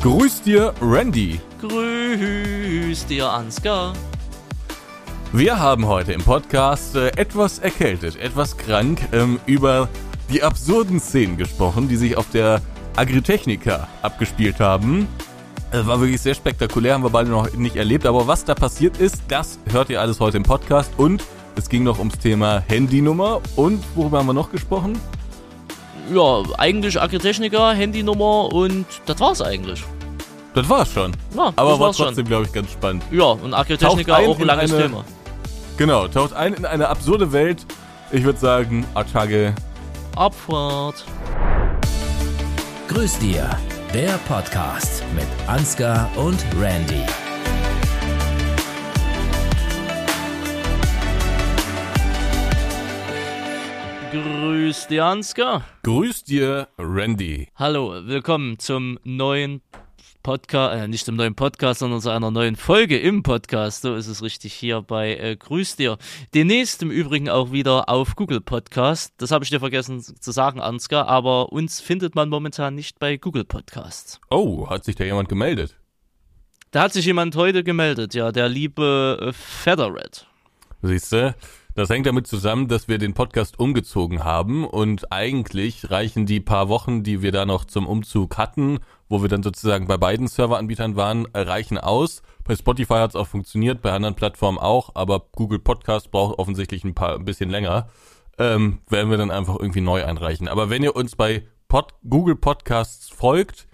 Grüß dir, Randy. Grüß dir, Ansgar. Wir haben heute im Podcast äh, etwas erkältet, etwas krank ähm, über die absurden Szenen gesprochen, die sich auf der Agritechnica abgespielt haben. Es war wirklich sehr spektakulär, haben wir beide noch nicht erlebt. Aber was da passiert ist, das hört ihr alles heute im Podcast. Und es ging noch ums Thema Handynummer. Und worüber haben wir noch gesprochen? Ja, eigentlich Agritechnica, Handynummer und das war's eigentlich. Das war's schon. Ja, Aber das war trotzdem, glaube ich, ganz spannend. Ja, und ein auch ein in langes eine- Thema. Genau, taucht ein in eine absurde Welt. Ich würde sagen, Attacke. Abfahrt. Grüß dir, der Podcast mit Ansgar und Randy. Grüß dir, Ansgar. Grüß dir, Randy. Hallo, willkommen zum neuen Podcast, äh, nicht zum neuen Podcast, sondern zu einer neuen Folge im Podcast. So ist es richtig hier bei äh, Grüß dir. Demnächst im Übrigen auch wieder auf Google Podcast. Das habe ich dir vergessen zu sagen, Ansgar, aber uns findet man momentan nicht bei Google Podcasts. Oh, hat sich da jemand gemeldet? Da hat sich jemand heute gemeldet, ja, der liebe äh, Feathered. Siehst du? Das hängt damit zusammen, dass wir den Podcast umgezogen haben und eigentlich reichen die paar Wochen, die wir da noch zum Umzug hatten, wo wir dann sozusagen bei beiden Serveranbietern waren, reichen aus. Bei Spotify hat es auch funktioniert, bei anderen Plattformen auch, aber Google Podcast braucht offensichtlich ein paar ein bisschen länger. Ähm, werden wir dann einfach irgendwie neu einreichen. Aber wenn ihr uns bei Pod Google Podcasts folgt,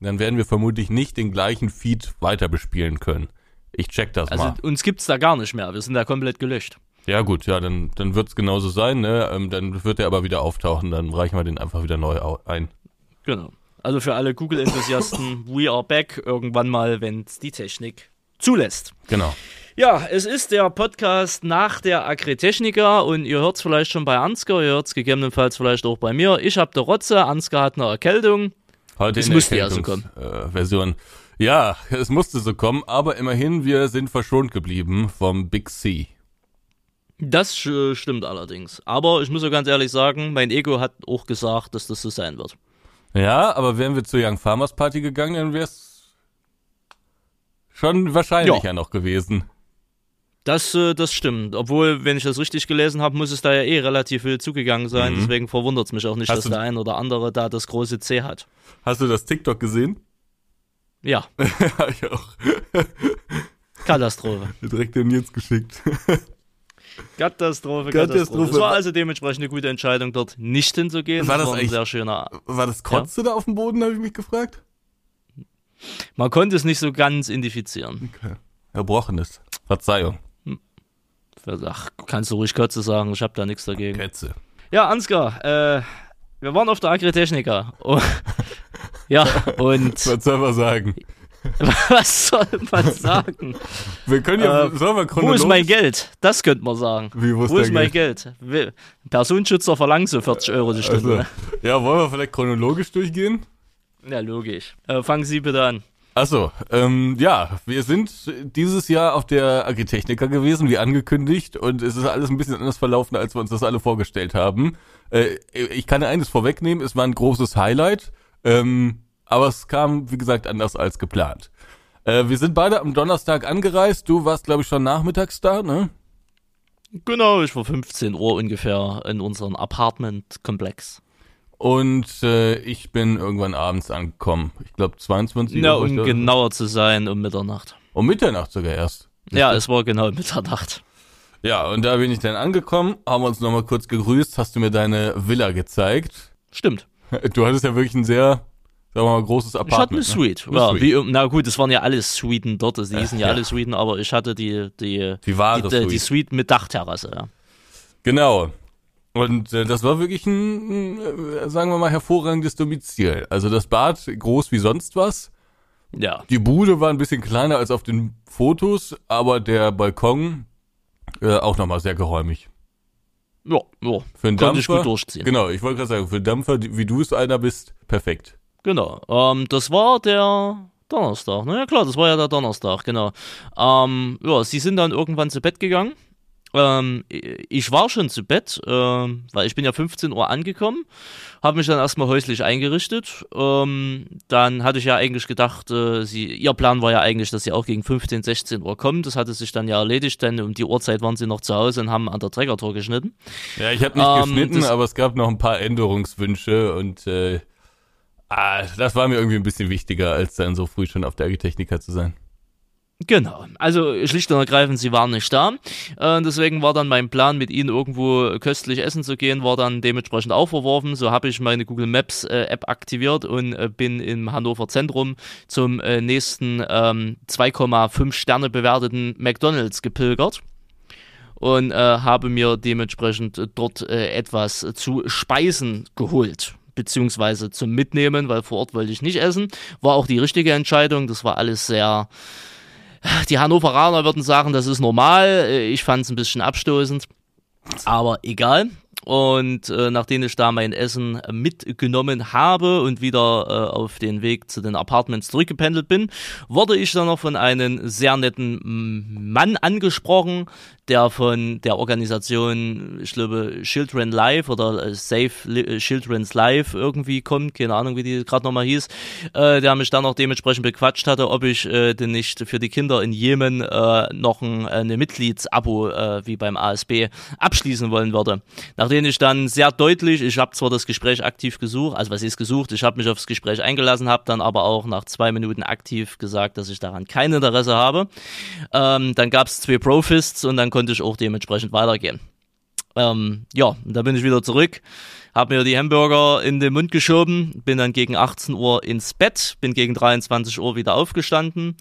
dann werden wir vermutlich nicht den gleichen Feed weiter bespielen können. Ich check das Also mal. uns gibt's da gar nicht mehr. Wir sind da komplett gelöscht. Ja gut, ja, dann, dann wird's genauso sein, ne? Ähm, dann wird er aber wieder auftauchen, dann reichen wir den einfach wieder neu ein. Genau. Also für alle Google-Enthusiasten, we are back irgendwann mal, wenn's die Technik zulässt. Genau. Ja, es ist der Podcast nach der Agritechnica und ihr hört's vielleicht schon bei Ansgar, ihr hört's gegebenenfalls vielleicht auch bei mir. Ich habe der Rotze, Ansgar hat eine Erkältung. Heute Es in der musste ja so Erkältungs- äh, Version. Ja, es musste so kommen, aber immerhin, wir sind verschont geblieben vom Big C. Das äh, stimmt allerdings. Aber ich muss so ganz ehrlich sagen, mein Ego hat auch gesagt, dass das so sein wird. Ja, aber wären wir zur Young Farmers Party gegangen, dann wär's schon wahrscheinlicher Ja. noch gewesen. Das, äh, das stimmt. Obwohl, wenn ich das richtig gelesen habe, muss es da ja eh relativ viel zugegangen sein. Deswegen verwundert es mich auch nicht, Mhm. Hast dass der ein oder andere da das große C hat. Hast du das TikTok gesehen? Ja, ja, ich auch. Katastrophe. Direkt den Nils geschickt. Katastrophe, Katastrophe. Katastrophe. Es war also dementsprechend eine gute Entscheidung, dort nicht hinzugehen. War das ein eigentlich- sehr schöner. War das Kotze da auf dem Boden, habe ich mich gefragt? Man konnte es nicht so ganz identifizieren. Okay. Erbrochenes. Verzeihung. Ach, kannst du ruhig Kotze sagen, ich habe da nichts dagegen. Ketze. Ja, Ansgar, äh, wir waren auf der Agritechnica. Oh, ja, und Was soll man sagen? was soll man sagen? Wir können ja, Äh, sollen wir Wo chronologisch... ist mein Geld? Das könnte man sagen. Wie, wo ist Wo ist mein Geld? Will- Personenschützer verlangen so 40 Euro die Stunde. Also, ja, wollen wir vielleicht chronologisch durchgehen? ne? Ja, logisch. Äh, fangen Sie bitte an. Achso, ähm, ja, wir sind dieses Jahr auf der Agritechnica gewesen, wie angekündigt, und es ist alles ein bisschen anders verlaufen, als wir uns das alle vorgestellt haben. Äh, ich kann eines vorwegnehmen, es war ein großes Highlight, ähm, aber es kam, wie gesagt, anders als geplant. Äh, wir sind beide am Donnerstag angereist, du warst, glaube ich, schon nachmittags da, ne? Genau, ich war 15 Uhr ungefähr in unserem Apartment-Komplex. Und äh, ich bin irgendwann abends angekommen. Ich glaube 22 Ja, Uhr. ich um genauer zu sein, um Mitternacht. Um Mitternacht sogar erst. Ja, es war genau Mitternacht. Ja, und da bin ich dann angekommen, haben uns nochmal kurz gegrüßt, hast du mir deine Villa gezeigt. Stimmt. Du hattest ja wirklich ein sehr, sagen wir mal, großes Ich hatte Apartment. eine Suite. Eine Ja, Suite. Wie, na gut, es waren ja alle Suiten dort. Die hießen ja, ja. alle Suiten, aber ich hatte die, die, Die wahre die, die, die Suite. Suite mit Dachterrasse. Ja. Genau. Und äh, das war wirklich ein, äh, sagen wir mal, hervorragendes Domizil. Also das Bad groß wie sonst was. ja. Die Bude war ein bisschen kleiner als auf den Fotos, aber der Balkon äh, auch nochmal sehr geräumig. Ja, ja. Für einen Konnte ich Dampfer, gut durchziehen. Genau, ich wollte gerade sagen, für einen Dampfer, wie du es einer bist, perfekt. Genau. Ähm, das war der Donnerstag. Na ja, klar, das war ja der Donnerstag, genau. Ähm, ja, sie sind dann irgendwann zu Bett gegangen. Ähm, ich war schon zu Bett, ähm, weil ich bin ja 15 Uhr angekommen, habe mich dann erstmal häuslich eingerichtet. Ähm, dann hatte ich ja eigentlich gedacht, äh, sie, ihr Plan war ja eigentlich, dass sie auch gegen 15, 16 Uhr kommen. Das hatte sich dann ja erledigt, denn um die Uhrzeit waren sie noch zu Hause und haben an der Treckertor geschnitten. Ja, ich habe nicht ähm, geschnitten, aber es gab noch ein paar Änderungswünsche und äh, ah, das war mir irgendwie ein bisschen wichtiger, als dann so früh schon auf der Agritechnica zu sein. Genau, also schlicht und ergreifend, sie waren nicht da. Äh, deswegen war dann mein Plan, mit ihnen irgendwo köstlich essen zu gehen, war dann dementsprechend auch verworfen. So habe ich meine Google Maps äh, App aktiviert und äh, bin im Hannover Zentrum zum äh, nächsten ähm, 2,5 Sterne bewerteten McDonalds gepilgert und äh, habe mir dementsprechend dort äh, etwas zu speisen geholt beziehungsweise zum Mitnehmen, weil vor Ort wollte ich nicht essen. War auch die richtige Entscheidung. Das war alles sehr die Hannoveraner würden sagen, das ist normal. Ich fand es ein bisschen abstoßend. Aber egal. Und äh, nachdem ich da mein Essen mitgenommen habe und wieder äh, auf den Weg zu den Apartments zurückgependelt bin, wurde ich dann noch von einem sehr netten Mann angesprochen, der von der Organisation, ich glaube, Children Life oder äh, Save äh, Children's Life irgendwie kommt, keine Ahnung, wie die gerade nochmal hieß, äh, der mich dann auch dementsprechend bequatscht hatte, ob ich äh, denn nicht für die Kinder in Jemen äh, noch ein eine Mitgliedsabo äh, wie beim ASB abschließen wollen würde. Nachdem ich dann sehr deutlich, ich habe zwar das Gespräch aktiv gesucht, also was ist gesucht, ich habe mich aufs Gespräch eingelassen, habe dann aber auch nach zwei Minuten aktiv gesagt, dass ich daran kein Interesse habe. Ähm, dann gab es zwei Profists und dann konnte ich auch dementsprechend weitergehen. Ähm, ja, da bin ich wieder zurück, habe mir die Hamburger in den Mund geschoben, bin dann gegen 18 Uhr ins Bett, bin gegen 23 Uhr wieder aufgestanden,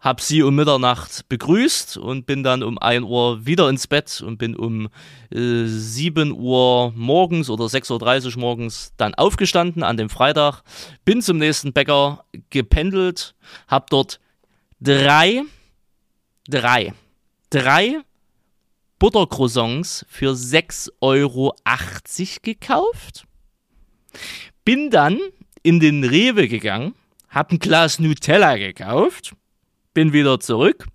habe sie um Mitternacht begrüßt und bin dann um 1 Uhr wieder ins Bett und bin um äh, 7 Uhr morgens oder 6.30 Uhr morgens dann aufgestanden an dem Freitag, bin zum nächsten Bäcker gependelt, habe dort drei, drei drei Buttercroissants für 6,80 Euro gekauft. Bin dann in den Rewe gegangen, hab ein Glas Nutella gekauft, bin wieder zurück,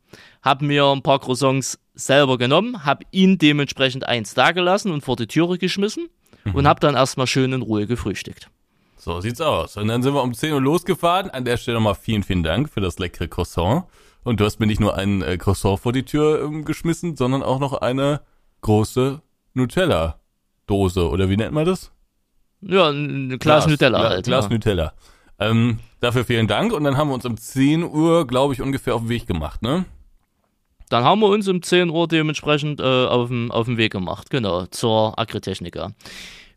hab mir ein paar Croissants selber genommen, hab ihn dementsprechend eins dagelassen und vor die Türe geschmissen mhm. und hab dann erstmal schön in Ruhe gefrühstückt. So sieht's aus. Und dann sind wir um 10 Uhr losgefahren. An der Stelle nochmal vielen, vielen Dank für das leckere Croissant. Und du hast mir nicht nur ein äh, Croissant vor die Tür ähm, geschmissen, sondern auch noch eine große Nutella-Dose. Oder wie nennt man das? Ja, ein Glas, Glas Nutella halt. Glas ja. Nutella. Ähm, dafür vielen Dank. Und dann haben wir uns um 10 Uhr, glaube ich, ungefähr auf den Weg gemacht, ne? Dann haben wir uns um 10 Uhr dementsprechend äh, auf den Weg gemacht, genau, zur Agritechnica.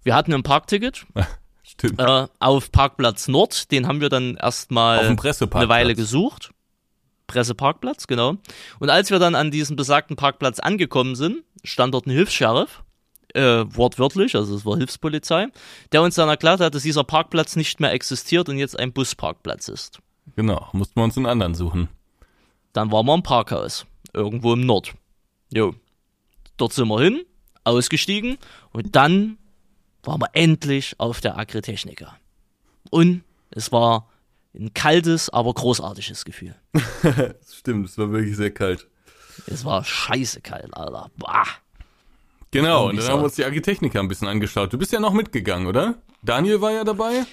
Wir hatten ein Parkticket. Stimmt. Äh, auf Parkplatz Nord, den haben wir dann erstmal eine Weile gesucht. Presseparkplatz, genau. Und als wir dann an diesem besagten Parkplatz angekommen sind, stand dort ein Hilfs-Sheriff, äh, wortwörtlich, also es war Hilfspolizei, der uns dann erklärt hat, dass dieser Parkplatz nicht mehr existiert und jetzt ein Busparkplatz ist. Genau, mussten wir uns einen anderen suchen. Dann waren wir im Parkhaus, irgendwo im Nord. Jo. Dort sind wir hin, ausgestiegen und dann waren wir endlich auf der Agritechnica. Und es war ein kaltes, aber großartiges Gefühl. Stimmt, es war wirklich sehr kalt. Es war scheiße kalt, Alter. Bah. Genau, und dann haben wir uns die Architechniker ein bisschen angeschaut. Du bist ja noch mitgegangen, oder? Daniel war ja dabei.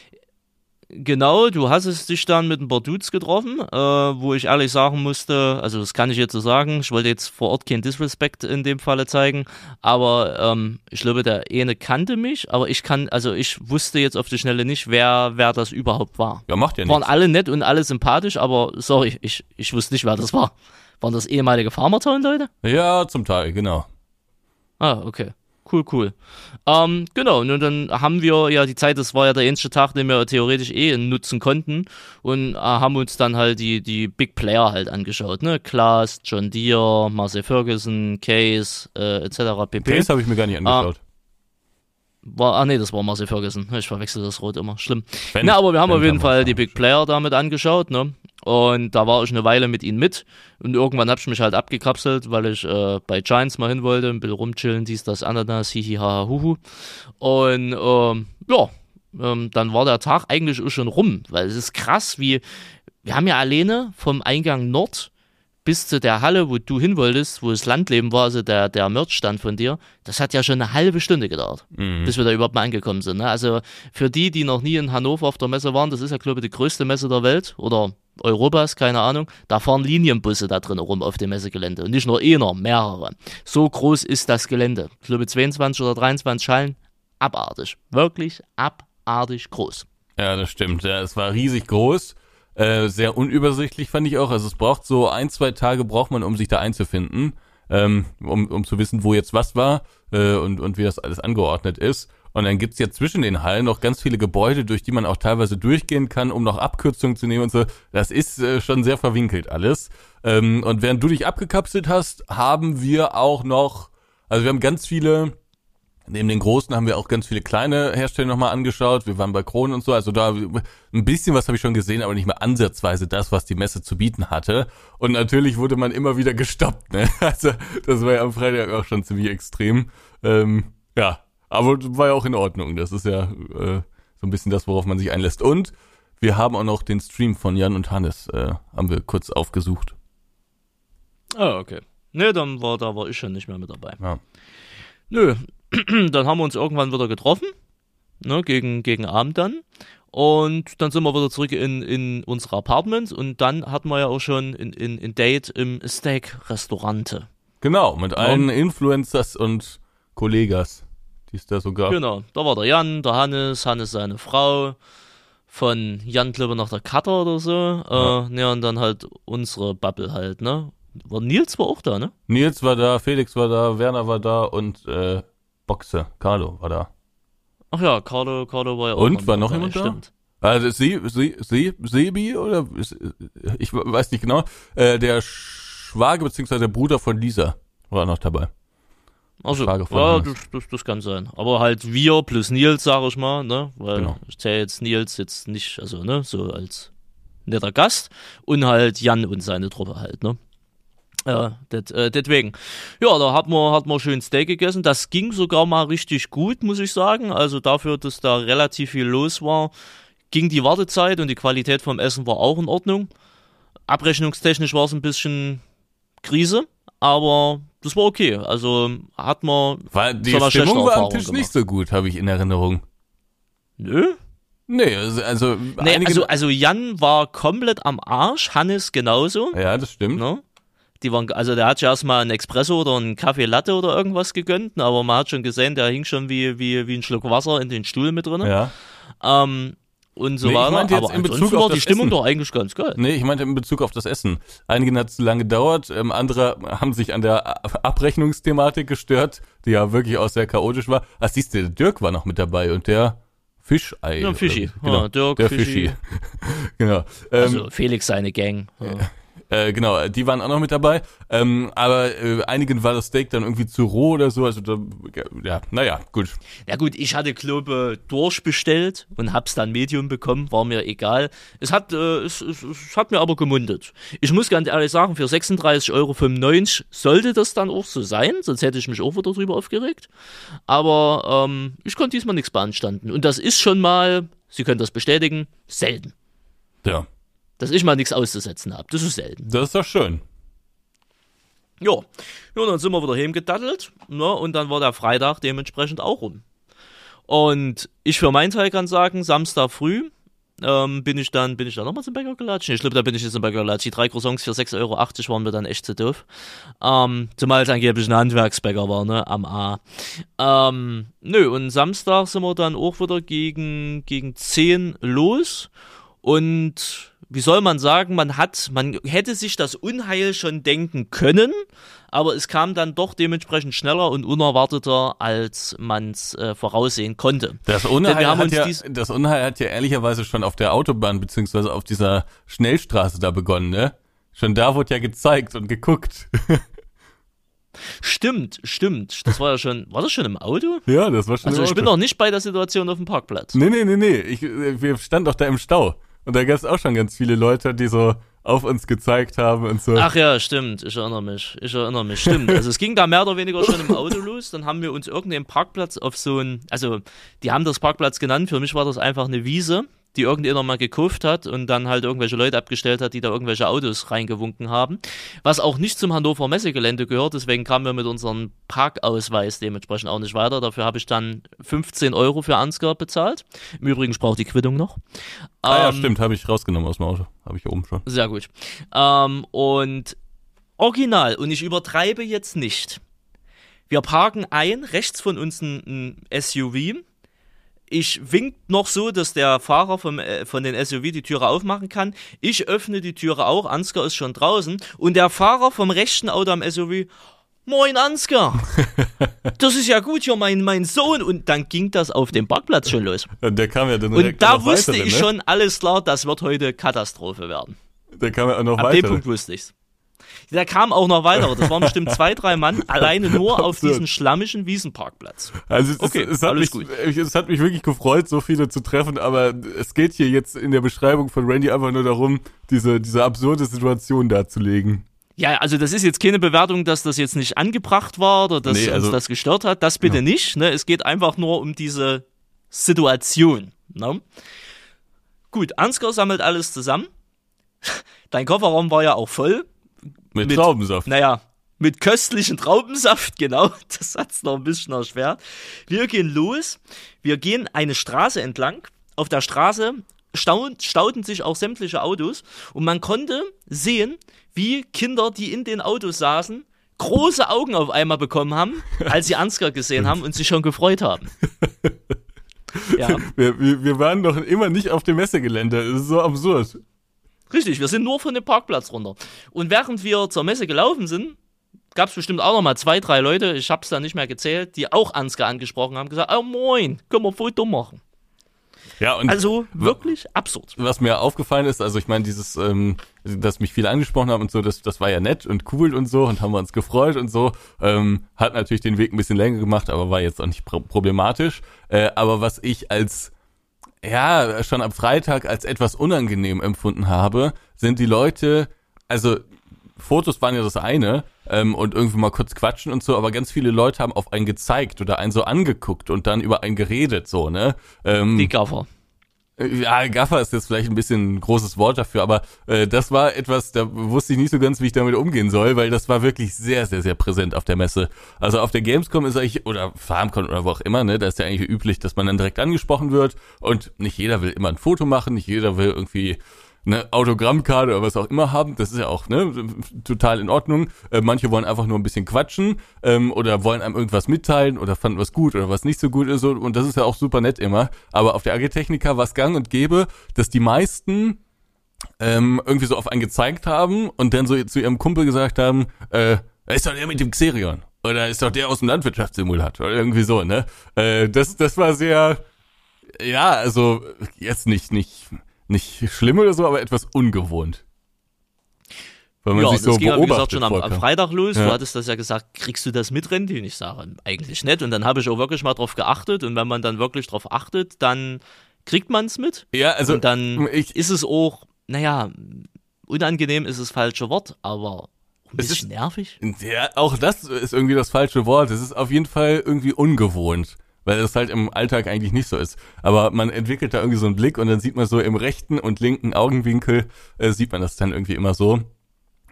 Genau, du hast es dich dann mit ein paar Dudes getroffen, äh, wo ich ehrlich sagen musste, also das kann ich jetzt so sagen, ich wollte jetzt vor Ort keinen Disrespect in dem Falle zeigen, aber ähm, ich glaube, der eine kannte mich, aber ich kann, also ich wusste jetzt auf die Schnelle nicht, wer, wer das überhaupt war. Ja, macht ja nichts. Waren alle nett und alle sympathisch, aber sorry, ich, ich wusste nicht, wer das war. Waren das ehemalige Farmertown-Leute? Ja, zum Teil, genau. Ah, okay cool, cool. Ähm, genau, und dann haben wir ja die Zeit, das war ja der erste Tag, den wir theoretisch eh nutzen konnten und äh, haben uns dann halt die, die Big Player halt angeschaut, ne? Klaas, John Deere, Marcel Ferguson, Case, äh, etc. pp. Case habe ich mir gar nicht angeschaut. Ah, war, ah nee, das war Marcel Ferguson. Ich verwechsel das Rot immer. Schlimm. Wenn, Na, aber wir haben auf jeden Fall die Big Player damit angeschaut, ne? Und da war ich eine Weile mit ihnen mit. Und irgendwann habe ich mich halt abgekapselt, weil ich äh, bei Giants mal hin wollte, ein bisschen rumchillen, dies, das, Ananas, hihi, haha, huhu. Und ähm, ja, ähm, dann war der Tag eigentlich auch schon rum, weil es ist krass, wie wir haben ja alleine vom Eingang Nord bis zu der Halle, wo du hin wolltest, wo das Landleben war, also der, der Merchstand von dir, das hat ja schon eine halbe Stunde gedauert, Mhm. bis wir da überhaupt mal angekommen sind. Ne? Also für die, die noch nie in Hannover auf der Messe waren, das ist ja, glaube ich, die größte Messe der Welt oder Europas, keine Ahnung. Da fahren Linienbusse da drin rum auf dem Messegelände. Und nicht nur einer, mehrere. So groß ist das Gelände. Ich glaube 22 oder 23 Hallen. Abartig. Wirklich abartig groß. Ja, das stimmt. Ja, es war riesig groß. Äh, sehr unübersichtlich fand ich auch. Also es braucht so ein, zwei Tage braucht man, um sich da einzufinden, ähm, um, um zu wissen, wo jetzt was war äh, und, und wie das alles angeordnet ist. Und dann gibt's ja zwischen den Hallen noch ganz viele Gebäude, durch die man auch teilweise durchgehen kann, um noch Abkürzungen zu nehmen und so. Das ist äh, schon sehr verwinkelt alles. Ähm, und während du dich abgekapselt hast, haben wir auch noch, also wir haben ganz viele Neben den großen haben wir auch ganz viele kleine Hersteller nochmal angeschaut. Wir waren bei Kronen und so. Also da ein bisschen was habe ich schon gesehen, aber nicht mehr ansatzweise das, was die Messe zu bieten hatte. Und natürlich wurde man immer wieder gestoppt. Ne? Also das war ja am Freitag auch schon ziemlich extrem. Ähm, ja, aber war ja auch in Ordnung. Das ist ja äh, so ein bisschen das, worauf man sich einlässt. Und wir haben auch noch den Stream von Jan und Hannes, äh, haben wir kurz aufgesucht. Ah, okay. Ne, dann war, da war ich schon nicht mehr mit dabei. Ja. Nö, dann haben wir uns irgendwann wieder getroffen, ne, gegen, gegen Abend dann. Und dann sind wir wieder zurück in, in unsere Apartments und dann hatten wir ja auch schon ein in, in Date im Steak-Restaurante. Genau, mit allen Influencers und Kollegas, die es da so gab. Genau, da war der Jan, der Hannes, Hannes seine Frau, von Jan glaube noch der Cutter oder so. Ja. Äh, ne, und dann halt unsere Bubble halt, ne? War Nils war auch da, ne? Nils war da, Felix war da, Werner war da und äh, Boxe, Carlo war da. Ach ja, Carlo, Carlo war ja auch Und, war noch jemand da? stimmt. Also Sie, Sie, Sie, Sebi oder ich weiß nicht genau. Äh, der Schwager beziehungsweise der Bruder von Lisa war noch dabei. Also, ja, das, das, das kann sein. Aber halt wir plus Nils, sag ich mal, ne? Weil Genau. ich zähle jetzt Nils jetzt nicht, also, ne, so als netter Gast und halt Jan und seine Truppe halt, ne? Ja, det, äh, deswegen. Ja, da hat man, hat man schön Steak gegessen. Das ging sogar mal richtig gut, muss ich sagen. Also dafür, dass da relativ viel los war, ging die Wartezeit und die Qualität vom Essen war auch in Ordnung. Abrechnungstechnisch war es ein bisschen Krise, aber das war okay. Also hat man War die Stimmung war am Tisch gemacht. nicht so gut, habe ich in Erinnerung. Nö. Nee, also, also Nee, also, also Jan war komplett am Arsch, Hannes genauso. ja, das stimmt. Ne? Die waren, also der hat ja erstmal einen Espresso oder einen Kaffee Latte oder irgendwas gegönnt, aber man hat schon gesehen, der hing schon wie, wie, wie ein Schluck Wasser in den Stuhl mit drin. Ja. Ähm, und so Nee, ich weiter. meinte jetzt aber in Bezug war die das Stimmung Essen. doch eigentlich ganz geil. Nee, ich meinte in Bezug auf das Essen. Einigen hat es zu lange gedauert, ähm, andere haben sich an der Abrechnungsthematik gestört, die ja wirklich auch sehr chaotisch war. Ah, siehst du, der Dirk war noch mit dabei und der Fischei. Ja, Fischi. Genau, Ja, Dirk, der Fischi. Fischi. genau. Ähm, Also Felix seine Gang. Ja. Äh, genau, die waren auch noch mit dabei. Ähm, aber äh, einigen war das Steak dann irgendwie zu roh oder so. Also da, ja, naja, gut. Ja gut, ich hatte Klobe durchbestellt und hab's dann Medium bekommen, war mir egal. Es hat, äh, es, es, es hat mir aber gemundet. Ich muss ganz ehrlich sagen, für 36,95 Euro sollte das dann auch so sein, sonst hätte ich mich auch wieder drüber aufgeregt. Aber ähm, ich konnte diesmal nichts beanstanden. Und das ist schon mal, Sie können das bestätigen, selten. Ja, Dass ich mal nichts auszusetzen habe. Das ist selten. das ist doch schön. Ja, ja dann sind wir wieder heimgedattelt ne, und dann war der Freitag dementsprechend auch rum. Und ich für meinen Teil kann sagen, Samstag früh ähm, bin ich dann bin ich dann nochmal zum Bäcker gelatscht. Nee, Ich glaube, da bin ich jetzt zum Bäcker gelatscht. Die drei Croissants für 6,80 Euro waren mir dann echt zu doof. Ähm, zumal es angeblich ein Handwerksbäcker war, ne, am A. Ähm, nö, und Samstag sind wir dann auch wieder gegen, gegen 10 los und wie soll man sagen, man hat, man hätte sich das Unheil schon denken können, aber es kam dann doch dementsprechend schneller und unerwarteter, als man es äh, voraussehen konnte. Das Unheil, hat ja, das Unheil hat ja ehrlicherweise schon auf der Autobahn beziehungsweise auf dieser Schnellstraße da begonnen, ne? Schon da wurde ja gezeigt und geguckt. Stimmt, stimmt. Das war ja schon, war das schon im Auto? ja, das war schon Also im ich bin Auto. noch nicht bei der Situation auf dem Parkplatz. Nee, nee, nee, nee. Ich, äh, wir standen doch da im Stau. Und da gab es auch schon ganz viele Leute, die so auf uns gezeigt haben und so. Ach ja, stimmt. Ich erinnere mich. Ich erinnere mich. Stimmt. Also es ging da mehr oder weniger schon im Auto los. Dann haben wir uns irgendeinen Parkplatz auf so ein, also die haben das Parkplatz genannt. Für mich war das einfach eine Wiese, die irgendjemand mal gekauft hat und dann halt irgendwelche Leute abgestellt hat, die da irgendwelche Autos reingewunken haben. Was auch nicht zum Hannover Messegelände gehört, deswegen kamen wir mit unserem Parkausweis dementsprechend auch nicht weiter. Dafür habe ich dann 15 Euro für Ansgar bezahlt. Im Übrigen ich brauche die Quittung noch. Ah ja, Ähm, stimmt, habe ich rausgenommen aus dem Auto. Habe ich hier oben schon. Sehr gut. Ähm, und original, und ich übertreibe jetzt nicht. Wir parken ein, rechts von uns ein, ein SUV. Ich wink noch so, dass der Fahrer vom, äh, von den SUV die Türe aufmachen kann. Ich öffne die Türe auch, Ansgar ist schon draußen. Und der Fahrer vom rechten Auto am SUV, Moin Ansgar, das ist ja gut hier, mein, mein Sohn. Und dann ging das auf dem Parkplatz schon los. Und der kam ja dann Und da wusste weitere, ich ne? schon, alles klar, das wird heute Katastrophe werden. Der kam ja auch noch Ab dem weiter. Punkt wusste ich's. Da kam auch noch weitere. Das waren bestimmt zwei, drei Mann alleine nur auf Absurd. diesen schlammigen Wiesenparkplatz. Also es, Okay, es, es, hat alles mich, gut. es hat mich wirklich gefreut, so viele zu treffen, aber es geht hier jetzt in der Beschreibung von Randy einfach nur darum, diese, diese absurde Situation darzulegen. Ja, also das ist jetzt keine Bewertung, dass das jetzt nicht angebracht war oder dass Nee, also- uns das gestört hat. Das bitte nicht. Ne? Es geht einfach nur um diese Situation. Ne? Gut, Ansgar sammelt alles zusammen. Dein Kofferraum war ja auch voll. Mit, Mit- Traubensaft. Naja, mit köstlichen Traubensaft, genau. Das hat's noch ein bisschen erschwert. Wir gehen los. Wir gehen eine Straße entlang. Auf der Straße staun, stauten sich auch sämtliche Autos und man konnte sehen, wie Kinder, die in den Autos saßen, große Augen auf einmal bekommen haben, als sie Ansgar gesehen haben und sich schon gefreut haben. Ja, Wir, wir, wir waren doch immer nicht auf dem Messegelände. Das ist so absurd. richtig. Wir sind nur von dem Parkplatz runter. Und während wir zur Messe gelaufen sind, gab es bestimmt auch noch mal zwei, drei Leute, ich habe es dann nicht mehr gezählt, die auch Ansgar angesprochen haben, gesagt, oh moin, können wir ein Foto machen. Ja, und Also wirklich absurd. was mir aufgefallen ist, also ich meine, dieses, ähm, dass mich viele angesprochen haben und so, das, das war ja nett und cool und so und haben wir uns gefreut und so, ähm, hat natürlich den Weg ein bisschen länger gemacht, aber war jetzt auch nicht pro problematisch. Äh, aber was ich als ja, schon am Freitag als etwas unangenehm empfunden habe, sind die Leute, also Fotos waren ja das eine ähm, und irgendwie mal kurz quatschen und so, aber ganz viele Leute haben auf einen gezeigt oder einen so angeguckt und dann über einen geredet, so, ne? Ähm, Die Gaffer. Ja, Gaffer ist jetzt vielleicht ein bisschen ein großes Wort dafür, aber äh, das war etwas, da wusste ich nicht so ganz, wie ich damit umgehen soll, weil das war wirklich sehr, sehr, sehr präsent auf der Messe. Also auf der Gamescom ist eigentlich, oder FarmCon oder wo auch immer, ne, da ist ja eigentlich üblich, dass man dann direkt angesprochen wird und nicht jeder will immer ein Foto machen, nicht jeder will irgendwie eine Autogrammkarte oder was auch immer haben. Das ist ja auch ne, total in Ordnung. Äh, manche wollen einfach nur ein bisschen quatschen ähm, oder wollen einem irgendwas mitteilen oder fanden was gut oder was nicht so gut ist. Und das ist ja auch super nett immer. Aber auf der Agritechnica war es gang und gäbe, dass die meisten ähm, irgendwie so auf einen gezeigt haben und dann so zu ihrem Kumpel gesagt haben, äh, ist doch der mit dem Xerion. Oder ist doch der aus dem Landwirtschaftssimulator. Oder irgendwie so, ne? Äh, das, das war sehr, ja, also jetzt nicht, nicht, nicht schlimm oder so, aber etwas ungewohnt. Weil man Ja, sich das so ging ja, wie gesagt, schon am, am. Freitag los. Ja. Du hattest das ja gesagt, kriegst du das mit, Randy? Und ich sage, eigentlich nicht. Und dann habe ich auch wirklich mal drauf geachtet. Und wenn man dann wirklich drauf achtet, dann kriegt man es mit. Ja, also und dann ich, ist es auch, naja, unangenehm ist das falsche Wort, aber ein Es bisschen nervig. Ja, auch das ist irgendwie das falsche Wort. Es ist auf jeden Fall irgendwie ungewohnt, weil das halt im Alltag eigentlich nicht so ist. Aber man entwickelt da irgendwie so einen Blick und dann sieht man so im rechten und linken Augenwinkel, äh, sieht man das dann irgendwie immer so.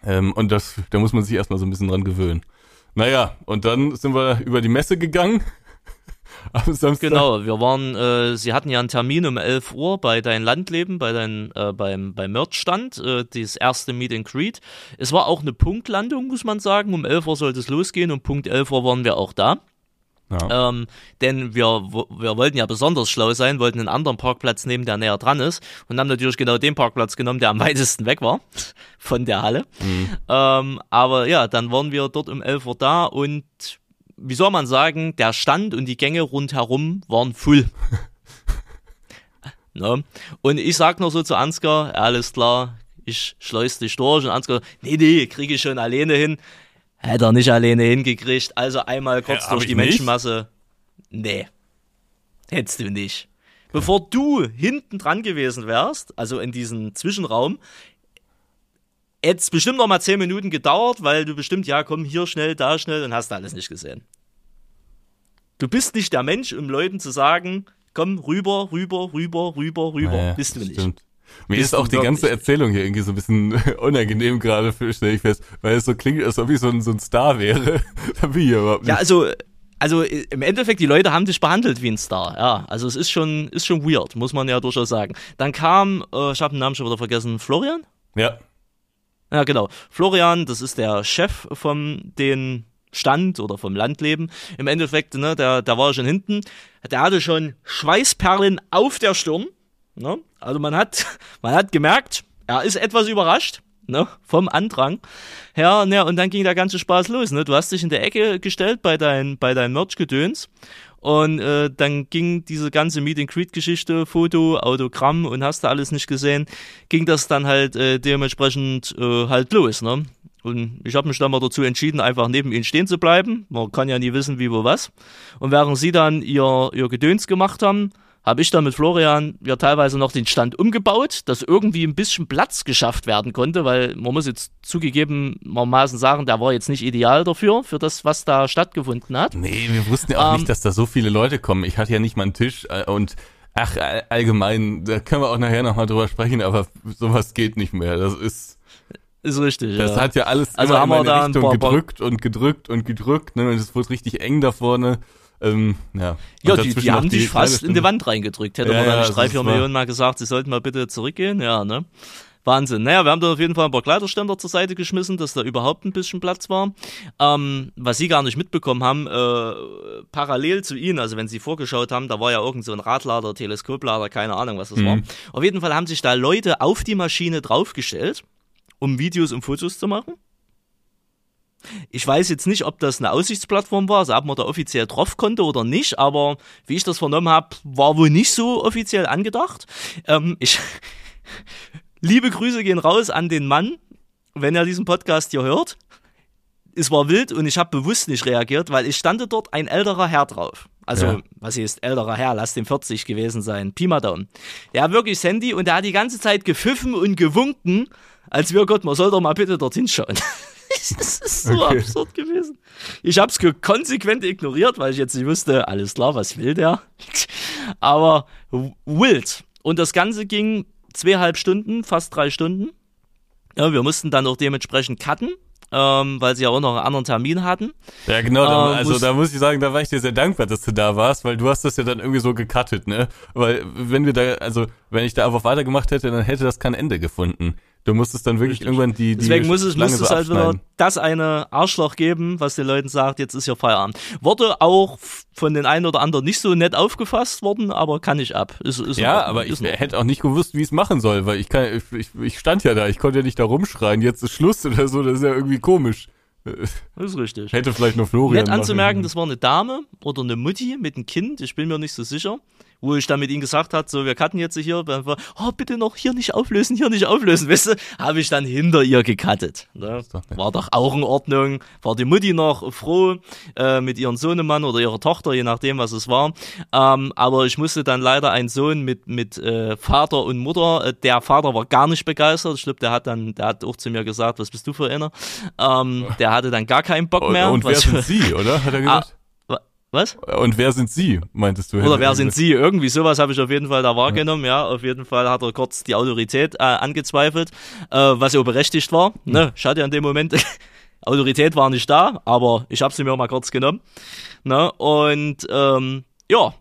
Ähm, und das, da muss man sich erstmal so ein bisschen dran gewöhnen. Naja, und dann sind wir über die Messe gegangen. Am Samstag. Genau, wir waren, äh, sie hatten ja einen Termin um 11 Uhr bei dein Landleben, bei dein, äh, beim, beim Merch-Stand, äh, das erste Meet and Greet. Es war auch eine Punktlandung, muss man sagen. Um 11 Uhr sollte es losgehen und Punkt 11 Uhr waren wir auch da. Ja. Ähm, denn wir, wir wollten ja besonders schlau sein, wollten einen anderen Parkplatz nehmen, der näher dran ist und haben natürlich genau den Parkplatz genommen, der am weitesten weg war von der Halle. Ähm, aber ja, dann waren wir dort um 11 Uhr da und wie soll man sagen, der Stand und die Gänge rundherum waren full. ne? Und ich sag noch so zu Ansgar, alles klar, ich schleus dich durch und Ansgar, nee, nee, kriege ich schon alleine hin. Hätte er nicht alleine hingekriegt, also einmal kurz Ja, durch die nicht? Menschenmasse. Nee, hättest du nicht. Bevor du hinten dran gewesen wärst, also in diesem Zwischenraum, hätte es bestimmt noch mal zehn Minuten gedauert, weil du bestimmt, ja, komm, hier schnell, da schnell und hast alles nicht gesehen. Du bist nicht der Mensch, um Leuten zu sagen, komm, rüber, rüber, rüber, rüber, rüber. Naja, Bist du nicht. Stimmt. Mir ist auch die ganze Erzählung hier irgendwie so ein bisschen unangenehm gerade, stelle ich fest, weil es so klingt, als ob ich so ein, so ein Star wäre. da bin ich ja überhaupt nicht. Ja, also, also äh, im Endeffekt, die Leute haben dich behandelt wie ein Star. Ja, also es ist schon, ist schon weird, muss man ja durchaus sagen. Dann kam, äh, ich habe den Namen schon wieder vergessen, Florian? ja. Ja, genau. Florian, das ist der Chef vom den Stand oder vom Landleben. Im Endeffekt, ne, der, der war schon hinten. Der hatte schon Schweißperlen auf der Stirn. Ne? Also man hat, man hat gemerkt, er ist etwas überrascht. Ne, vom Andrang her, ne, und dann ging der ganze Spaß los, ne, du hast dich in der Ecke gestellt bei dein, bei deinem Merch-Gedöns und äh, dann ging diese ganze Meet and Greet Geschichte, Foto, Autogramm und hast du alles nicht gesehen, ging das dann halt äh, dementsprechend äh, halt los, ne? Und ich habe mich dann mal dazu entschieden, einfach neben ihnen stehen zu bleiben. Man kann ja nie wissen, wie, wo, was. Und während sie dann ihr, ihr Gedöns gemacht haben, habe ich dann mit Florian ja teilweise noch den Stand umgebaut, dass irgendwie ein bisschen Platz geschafft werden konnte, weil man muss jetzt zugegebenermaßen sagen, der war jetzt nicht ideal dafür, für das, was da stattgefunden hat. Nee, wir wussten ja auch Ähm, nicht, dass da so viele Leute kommen. Ich hatte ja nicht mal einen Tisch äh, und ach, all- allgemein, da können wir auch nachher nochmal drüber sprechen, aber sowas geht nicht mehr. Das ist, Ist richtig. das ja. hat ja alles Also immer haben in wir meine da ein Richtung paar- gedrückt und gedrückt und gedrückt, ne, und es wurde richtig eng da vorne. Ähm, ja, Ja, die, die haben kleine fast in die. Wand reingedrückt. Hätte Ja, man ja, nicht drei, vier Millionen mal gesagt, sie sollten mal bitte zurückgehen. Ja, ne? Wahnsinn. Naja, wir haben da auf jeden Fall ein paar Kleiderständer zur Seite geschmissen, dass da überhaupt ein bisschen Platz war. Ähm, was sie gar nicht mitbekommen haben, äh, parallel zu ihnen, also wenn sie vorgeschaut haben, da war ja irgend so ein Radlader, Teleskoplader, keine Ahnung, was das war. Auf jeden Fall haben sich da Leute auf die Maschine draufgestellt, um Videos und Fotos zu machen. Ich weiß jetzt nicht, ob das eine Aussichtsplattform war, also ob man da offiziell drauf konnte oder nicht, aber wie ich das vernommen habe, war wohl nicht so offiziell angedacht. Ähm, ich Liebe Grüße gehen raus an den Mann, wenn er diesen Podcast hier hört. Es war wild und ich habe bewusst nicht reagiert, weil ich stande dort ein älterer Herr drauf. Also, Ja. was ist älterer Herr? Lass den 40 gewesen sein. Pi mal Daumen. Der hat wirklich das Handy und der hat die ganze Zeit gepfiffen und gewunken, als wir Gott, man soll doch mal bitte dorthin schauen. das ist so Okay. absurd gewesen. Ich habe es konsequent ignoriert, weil ich jetzt nicht wusste, alles klar, was will der? Aber wild. Und das Ganze ging zweieinhalb Stunden, fast drei Stunden. Ja, wir mussten dann auch dementsprechend cutten, ähm, weil sie ja auch noch einen anderen Termin hatten. Ja, genau, da, Äh, also muss- da muss ich sagen, da war ich dir sehr dankbar, dass du da warst, weil du hast das ja dann irgendwie so gecuttet, ne? Weil wenn wir da, also wenn ich da einfach weitergemacht hätte, dann hätte das kein Ende gefunden. Du musstest dann wirklich irgendwann die, die Deswegen muss es, Schlange muss so es halt wieder das eine Arschloch geben, was den Leuten sagt, jetzt ist hier Feierabend. Wurde auch von den einen oder anderen nicht so nett aufgefasst worden, aber kann ich ab. Ist, ist Ja, Ordnung, aber ich Ordnung. hätte auch nicht gewusst, wie ich es machen soll, weil ich kann, ich, ich, ich stand ja da, ich konnte ja nicht da rumschreien, jetzt ist Schluss oder so, das ist ja irgendwie komisch. ist richtig. Hätte vielleicht nur Florian Nett anzumerken, das war eine Dame oder eine Mutti mit einem Kind, ich bin mir nicht so sicher, wo ich dann mit ihnen gesagt hat, so wir cutten jetzt hier, war, oh bitte noch hier nicht auflösen, hier nicht auflösen, weißt du, habe ich dann hinter ihr gecuttet. Ne? doch. War doch auch in Ordnung, war die Mutti noch froh äh, mit ihrem Sohnemann oder ihrer Tochter, je nachdem was es war, ähm, aber ich musste dann leider einen Sohn mit mit äh, Vater und Mutter, äh, der Vater war gar nicht begeistert, ich glaube, der hat dann, der hat auch zu mir gesagt, was bist du für einer, ähm, der hatte dann gar keinen Bock Und, mehr. und wer was- sind Sie, oder? Hat er gesagt? Wa- Was? Und wer sind Sie, meintest du? Oder wer er sind. Sie? Irgendwie sowas habe ich auf jeden Fall da wahrgenommen. Ja, auf jeden Fall hat er kurz die Autorität äh, angezweifelt, äh, was ja auch berechtigt war. Ne? Ich hatte ja in dem Moment, Autorität war nicht da, aber ich habe sie mir mal kurz genommen. Ne? Und ähm, ja,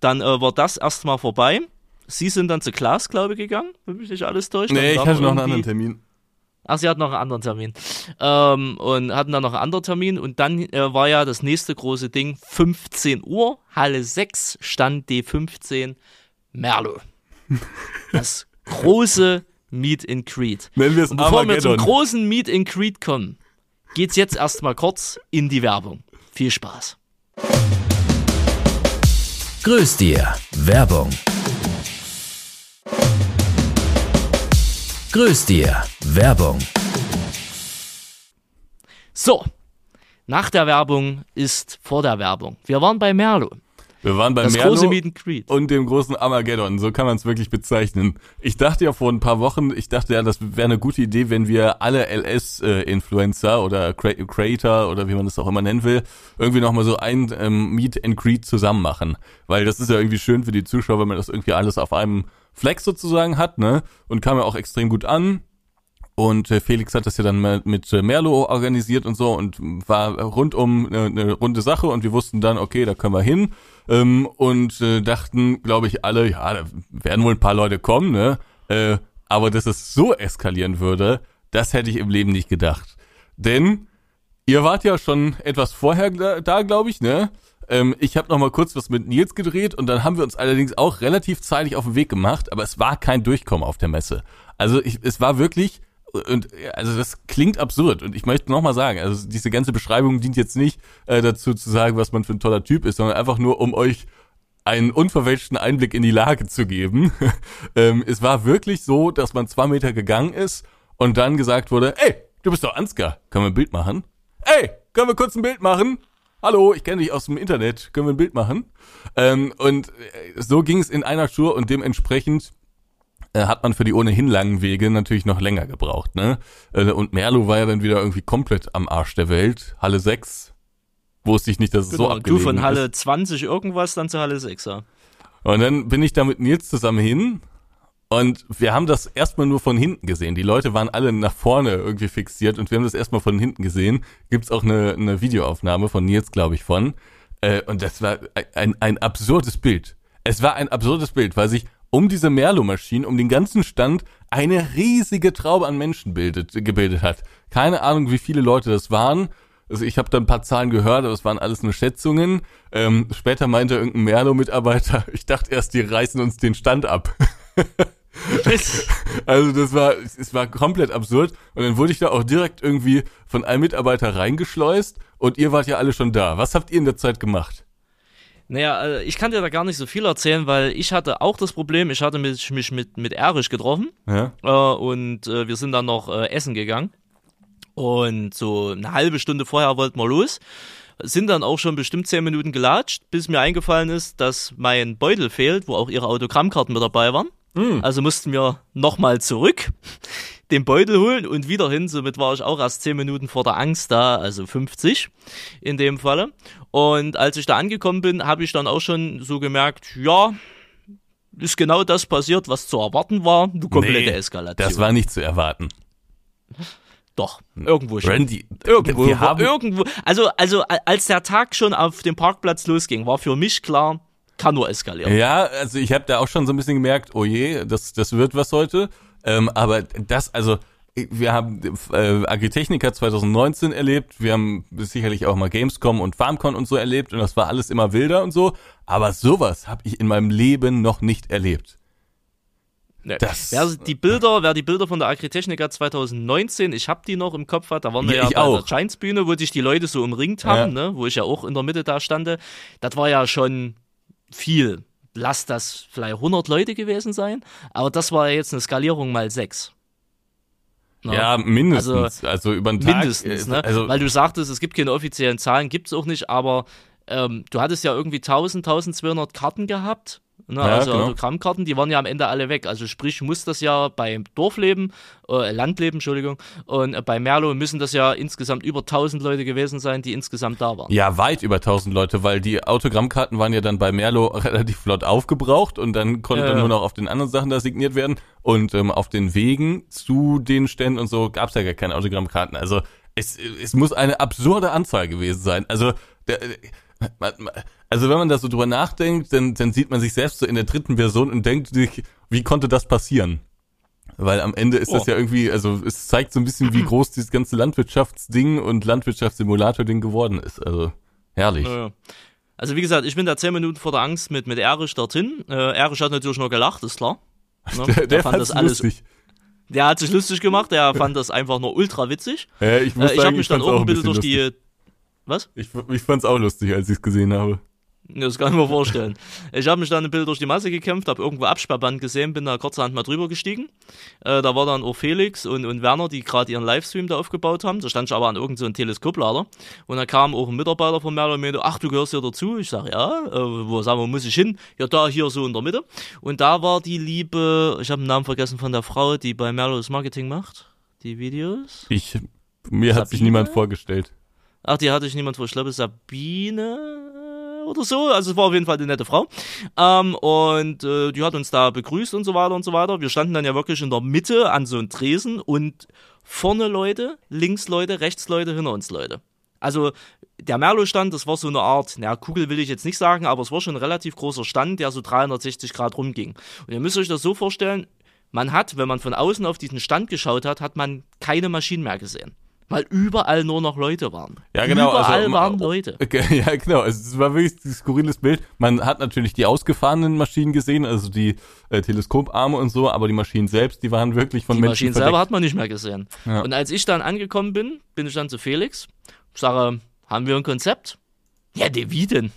dann äh, war das erstmal vorbei. Sie sind dann zu Klaas, glaube ich, gegangen, wenn mich nicht alles täuscht. Nee, ich hatte noch einen anderen Termin. Ach, sie hatten noch einen anderen Termin. Ähm, und hatten dann noch einen anderen Termin. Und dann äh, war ja das nächste große Ding, 15 Uhr, Halle 6, Stand D15, Merlo. Das große Meet. Nennen wir es Und bevor wir zum Armageddon. großen Meet and Greet kommen, geht's jetzt erstmal kurz in die Werbung. Viel Spaß. Grüß dir. Werbung. Grüß dir. Werbung. So, nach der Werbung ist vor der Werbung. Wir waren bei Merlo. Wir waren bei Das Merlo große Meet and Greet. und dem großen Armageddon, so kann man es wirklich bezeichnen. Ich dachte ja vor ein paar Wochen, ich dachte ja, das wäre eine gute Idee, wenn wir alle LS-Influencer oder Cre Creator oder wie man das auch immer nennen will, irgendwie nochmal so ein ähm, Meet and Greet zusammen machen. Weil das ist ja irgendwie schön für die Zuschauer, wenn man das irgendwie alles auf einem Fleck sozusagen hat, ne? Und kam ja auch extrem gut an. Und äh, Felix hat das ja dann mal mit äh, Merlo organisiert und so und war rundum eine, eine runde Sache und wir wussten dann, okay, da können wir hin. Ähm, und äh, dachten, glaube ich, alle, ja, da werden wohl ein paar Leute kommen, ne? Äh, aber dass es so eskalieren würde, das hätte ich im Leben nicht gedacht. Denn ihr wart ja schon etwas vorher da glaube ich, ne? Ähm, ich habe noch mal kurz was mit Nils gedreht und dann haben wir uns allerdings auch relativ zeitig auf den Weg gemacht, aber es war kein Durchkommen auf der Messe. Also ich, es war wirklich und also das klingt absurd und ich möchte noch mal sagen, also diese ganze Beschreibung dient jetzt nicht äh, dazu zu sagen, was man für ein toller Typ ist, sondern einfach nur um euch einen unverfälschten Einblick in die Lage zu geben. ähm, es war wirklich so, dass man zwei Meter gegangen ist und dann gesagt wurde, ey, du bist doch Ansgar, können wir ein Bild machen? Ey, können wir kurz ein Bild machen? Hallo, ich kenne dich aus dem Internet, können wir ein Bild machen? Ähm, und äh, so ging es in einer Tour und dementsprechend äh, hat man für die ohnehin langen Wege natürlich noch länger gebraucht, ne? Äh, und Merlo war ja dann wieder irgendwie komplett am Arsch der Welt. Halle 6 wusste ich nicht, dass es so Genau, abgelegen du von Halle ist. 20 irgendwas, dann zu Halle 6, ja. Und dann bin ich da mit Nils zusammen hin und wir haben das erstmal nur von hinten gesehen. Die Leute waren alle nach vorne irgendwie fixiert und wir haben das erstmal von hinten gesehen. Gibt's auch eine, eine Videoaufnahme von Nils, glaube ich, von. Äh, und das war ein, ein absurdes Bild. Es war ein absurdes Bild, weil sich um diese Merlo-Maschinen, um den ganzen Stand, eine riesige Traube an Menschen bildet, gebildet hat. Keine Ahnung, wie viele Leute das waren. Also ich habe da ein paar Zahlen gehört, aber es waren alles nur Schätzungen. Ähm, später meinte irgendein Merlo-Mitarbeiter, ich dachte erst, die reißen uns den Stand ab. Also das war, es war komplett absurd. Und dann wurde ich da auch direkt irgendwie von einem Mitarbeiter reingeschleust und ihr wart ja alle schon da. Was habt ihr in der Zeit gemacht? Naja, äh, ich kann dir da gar nicht so viel erzählen, weil ich hatte auch das Problem, ich hatte mich, mich mit, mit Erich getroffen Ja? äh, und äh, wir sind dann noch äh, essen gegangen. Und so eine halbe Stunde vorher wollten wir los. Sind dann auch schon bestimmt zehn Minuten gelatscht, bis mir eingefallen ist, dass mein Beutel fehlt, wo auch ihre Autogrammkarten mit dabei waren. Also mussten wir nochmal zurück, den Beutel holen und wieder hin. Somit war ich auch erst zehn Minuten vor der Angst da, also 50 in dem Falle. Und als ich da angekommen bin, habe ich dann auch schon so gemerkt, ja, ist genau das passiert, was zu erwarten war. Eine komplette Nee, Eskalation. Das war nicht zu erwarten. Doch, irgendwo schon. Randy, Irgendwo, wir haben, irgendwo. Also, also, als der Tag schon auf dem Parkplatz losging, war für mich klar, kann nur eskalieren. Ja, also ich habe da auch schon so ein bisschen gemerkt, oh je, das, das wird was heute. Ähm, aber das, also wir haben äh, Agritechnica 2019 erlebt, wir haben sicherlich auch mal Gamescom und FarmCon und so erlebt und das war alles immer wilder und so. Aber sowas habe ich in meinem Leben noch nicht erlebt. Nee. Das- Wer die Bilder, wer die Bilder von der Agritechnica 2019, ich habe die noch im Kopf hat, da waren wir Ja, ja bei auch. der Giants Bühne, wo sich die Leute so umringt haben, ne, wo ich ja auch in der Mitte da stande. Das war ja schon viel. Lass das vielleicht 100 Leute gewesen sein, aber das war ja jetzt eine Skalierung mal 6. Ja, mindestens. Also, über den Tag. Mindestens, äh, ne? Also, Weil du sagtest, es gibt keine offiziellen Zahlen, gibt's auch nicht, aber ähm, du hattest ja irgendwie 1000, 1200 Karten gehabt. Ne? Ja, also genau. Autogrammkarten, die waren ja am Ende alle weg. Also sprich, muss das ja beim Dorfleben, äh, Landleben, Entschuldigung, und äh, bei Merlo müssen das ja insgesamt über 1000 Leute gewesen sein, die insgesamt da waren. Ja, weit über 1000 Leute, weil die Autogrammkarten waren ja dann bei Merlo relativ flott aufgebraucht und dann konnte ja. nur noch auf den anderen Sachen da signiert werden und ähm, auf den Wegen zu den Ständen und so gab's ja gar keine Autogrammkarten. Also es, es muss eine absurde Anzahl gewesen sein. Also der, also wenn man da so drüber nachdenkt, dann, dann sieht man sich selbst so in der dritten Person und denkt sich, wie konnte das passieren? Weil am Ende ist das Oh. ja irgendwie, also es zeigt so ein bisschen, wie groß dieses ganze Landwirtschaftsding und Landwirtschaftssimulator-Ding geworden ist. Also herrlich. Ja, ja. Also wie gesagt, ich bin da 10 Minuten vor der Angst mit, mit Erich dorthin. Äh, Erich hat natürlich nur gelacht, ist klar. Ne? Der, der fand fand's das alles. lustig. Der hat sich lustig gemacht, der fand das einfach nur ultra witzig. Ja, ich muss Äh, ich habe mich dann auch ein bisschen durch lustig. die. Was? Ich, ich fand's auch lustig, als ich es gesehen habe. Das kann ich mir vorstellen. Ich habe mich dann ein Bild durch die Masse gekämpft, habe irgendwo Absperrband gesehen, bin da kurzerhand mal drüber gestiegen. Äh, da war dann auch Felix und, und Werner, die gerade ihren Livestream da aufgebaut haben. Da stand ich aber an irgendeinem so Teleskoplader. Und da kam auch ein Mitarbeiter von Merlo und meinte, ach, du gehörst hier dazu? Ich sage, ja, äh, wo, sagen wir, muss ich hin? Ja, da, hier so in der Mitte. Und da war die liebe, ich habe den Namen vergessen von der Frau, die bei Merlo das Marketing macht, die Videos. Ich, mir hat sich niemand vorgestellt. Ach, die hatte ich niemand vor. Ich glaube, Sabine oder so. Also es war auf jeden Fall eine nette Frau. Ähm, und äh, die hat uns da begrüßt und so weiter und so weiter. Wir standen dann ja wirklich in der Mitte an so einem Tresen und vorne Leute, links Leute, rechts Leute, hinter uns Leute. Also der Merlo-Stand, das war so eine Art, naja, Kugel will ich jetzt nicht sagen, aber es war schon ein relativ großer Stand, der so 360 Grad rumging. Und ihr müsst euch das so vorstellen, man hat, wenn man von außen auf diesen Stand geschaut hat, hat man keine Maschinen mehr gesehen weil überall nur noch Leute waren. Ja, genau. Also überall also, waren Leute. Okay, ja, genau. Also, es war wirklich ein skurriles Bild. Man hat natürlich die ausgefahrenen Maschinen gesehen, also die äh, Teleskoparme und so, aber die Maschinen selbst, die waren wirklich von die Menschen Maschinen verdeckt. selber hat man nicht mehr gesehen. Ja. Und als ich dann angekommen bin, bin ich dann zu Felix, sage, haben wir ein Konzept? Ja, de, wie denn?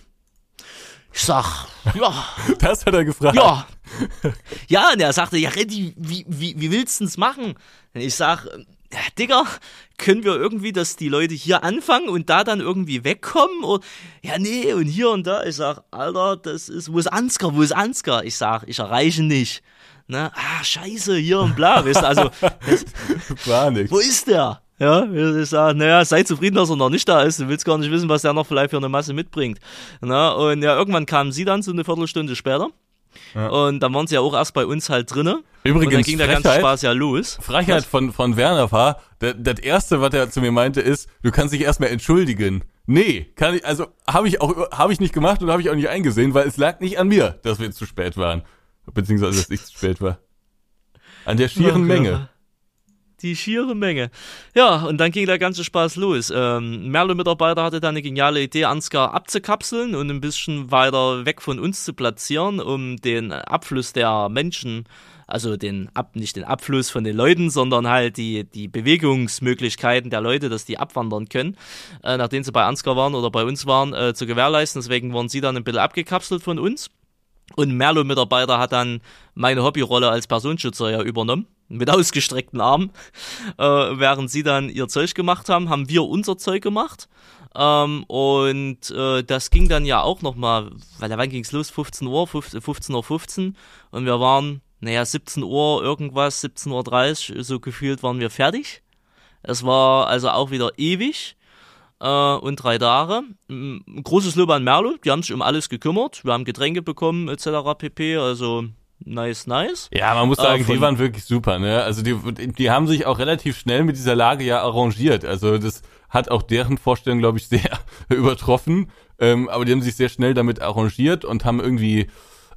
Ich sag, ja. Das hat er gefragt. Ja. Ja, und er sagte, ja, Reddy, wie, wie, wie willst du es machen? Und ich sag, Digga, können wir irgendwie, dass die Leute hier anfangen und da dann irgendwie wegkommen? Oder, ja, nee, und hier und da. Ich sag, Alter, das ist, wo ist Ansgar, wo ist Ansgar? Ich sag, ich erreiche nicht. Ne? Ah, scheiße, hier und bla, weißt du, also, War nix. wo ist der? Ja, ich sag, naja, sei zufrieden, dass er noch nicht da ist. Du willst gar nicht wissen, was der noch vielleicht für eine Masse mitbringt. Na, und ja, irgendwann kamen sie dann so eine Viertelstunde später. Ja. Und dann waren sie ja auch erst bei uns halt drinnen. Übrigens, und dann ging der ganze Spaß ja los. Frechheit von, von Werner war, das, das erste, was er zu mir meinte, ist, du kannst dich erstmal entschuldigen. Nee, kann ich, also habe ich auch, habe ich nicht gemacht und habe ich auch nicht eingesehen, weil es lag nicht an mir, dass wir zu spät waren. Beziehungsweise, dass ich zu spät war. An der schieren. Menge. Die schiere Menge. Ja, und dann ging der ganze Spaß los. Ähm, Merlo-Mitarbeiter hatte dann eine geniale Idee, Ansgar abzukapseln und ein bisschen weiter weg von uns zu platzieren, um den Abfluss der Menschen, also den Ab, nicht den Abfluss von den Leuten, sondern halt die, die Bewegungsmöglichkeiten der Leute, dass die abwandern können, äh, nachdem sie bei Ansgar waren oder bei uns waren, äh, zu gewährleisten. Deswegen waren sie dann ein bisschen abgekapselt von uns. Und Merlo-Mitarbeiter hat dann meine Hobbyrolle als Personenschützer ja übernommen, mit ausgestreckten Armen. Äh, während sie dann ihr Zeug gemacht haben, haben wir unser Zeug gemacht. Ähm, und äh, das ging dann ja auch nochmal, weil wann ging's los? 15 Uhr, 15 Uhr 15 und wir waren, naja, 17 Uhr irgendwas, 17.30 Uhr, so gefühlt waren wir fertig. Es war also auch wieder ewig äh, und drei Tage. Mm, Großes Lob an Merlo, die haben sich um alles gekümmert. Wir haben Getränke bekommen etc. pp. Also nice, nice. Ja, man muss Äh, sagen, die waren wirklich super, ne? Also die, die haben sich auch relativ schnell mit dieser Lage ja arrangiert. Also das hat auch deren Vorstellung, glaube ich, sehr übertroffen. Ähm, aber die haben sich sehr schnell damit arrangiert und haben irgendwie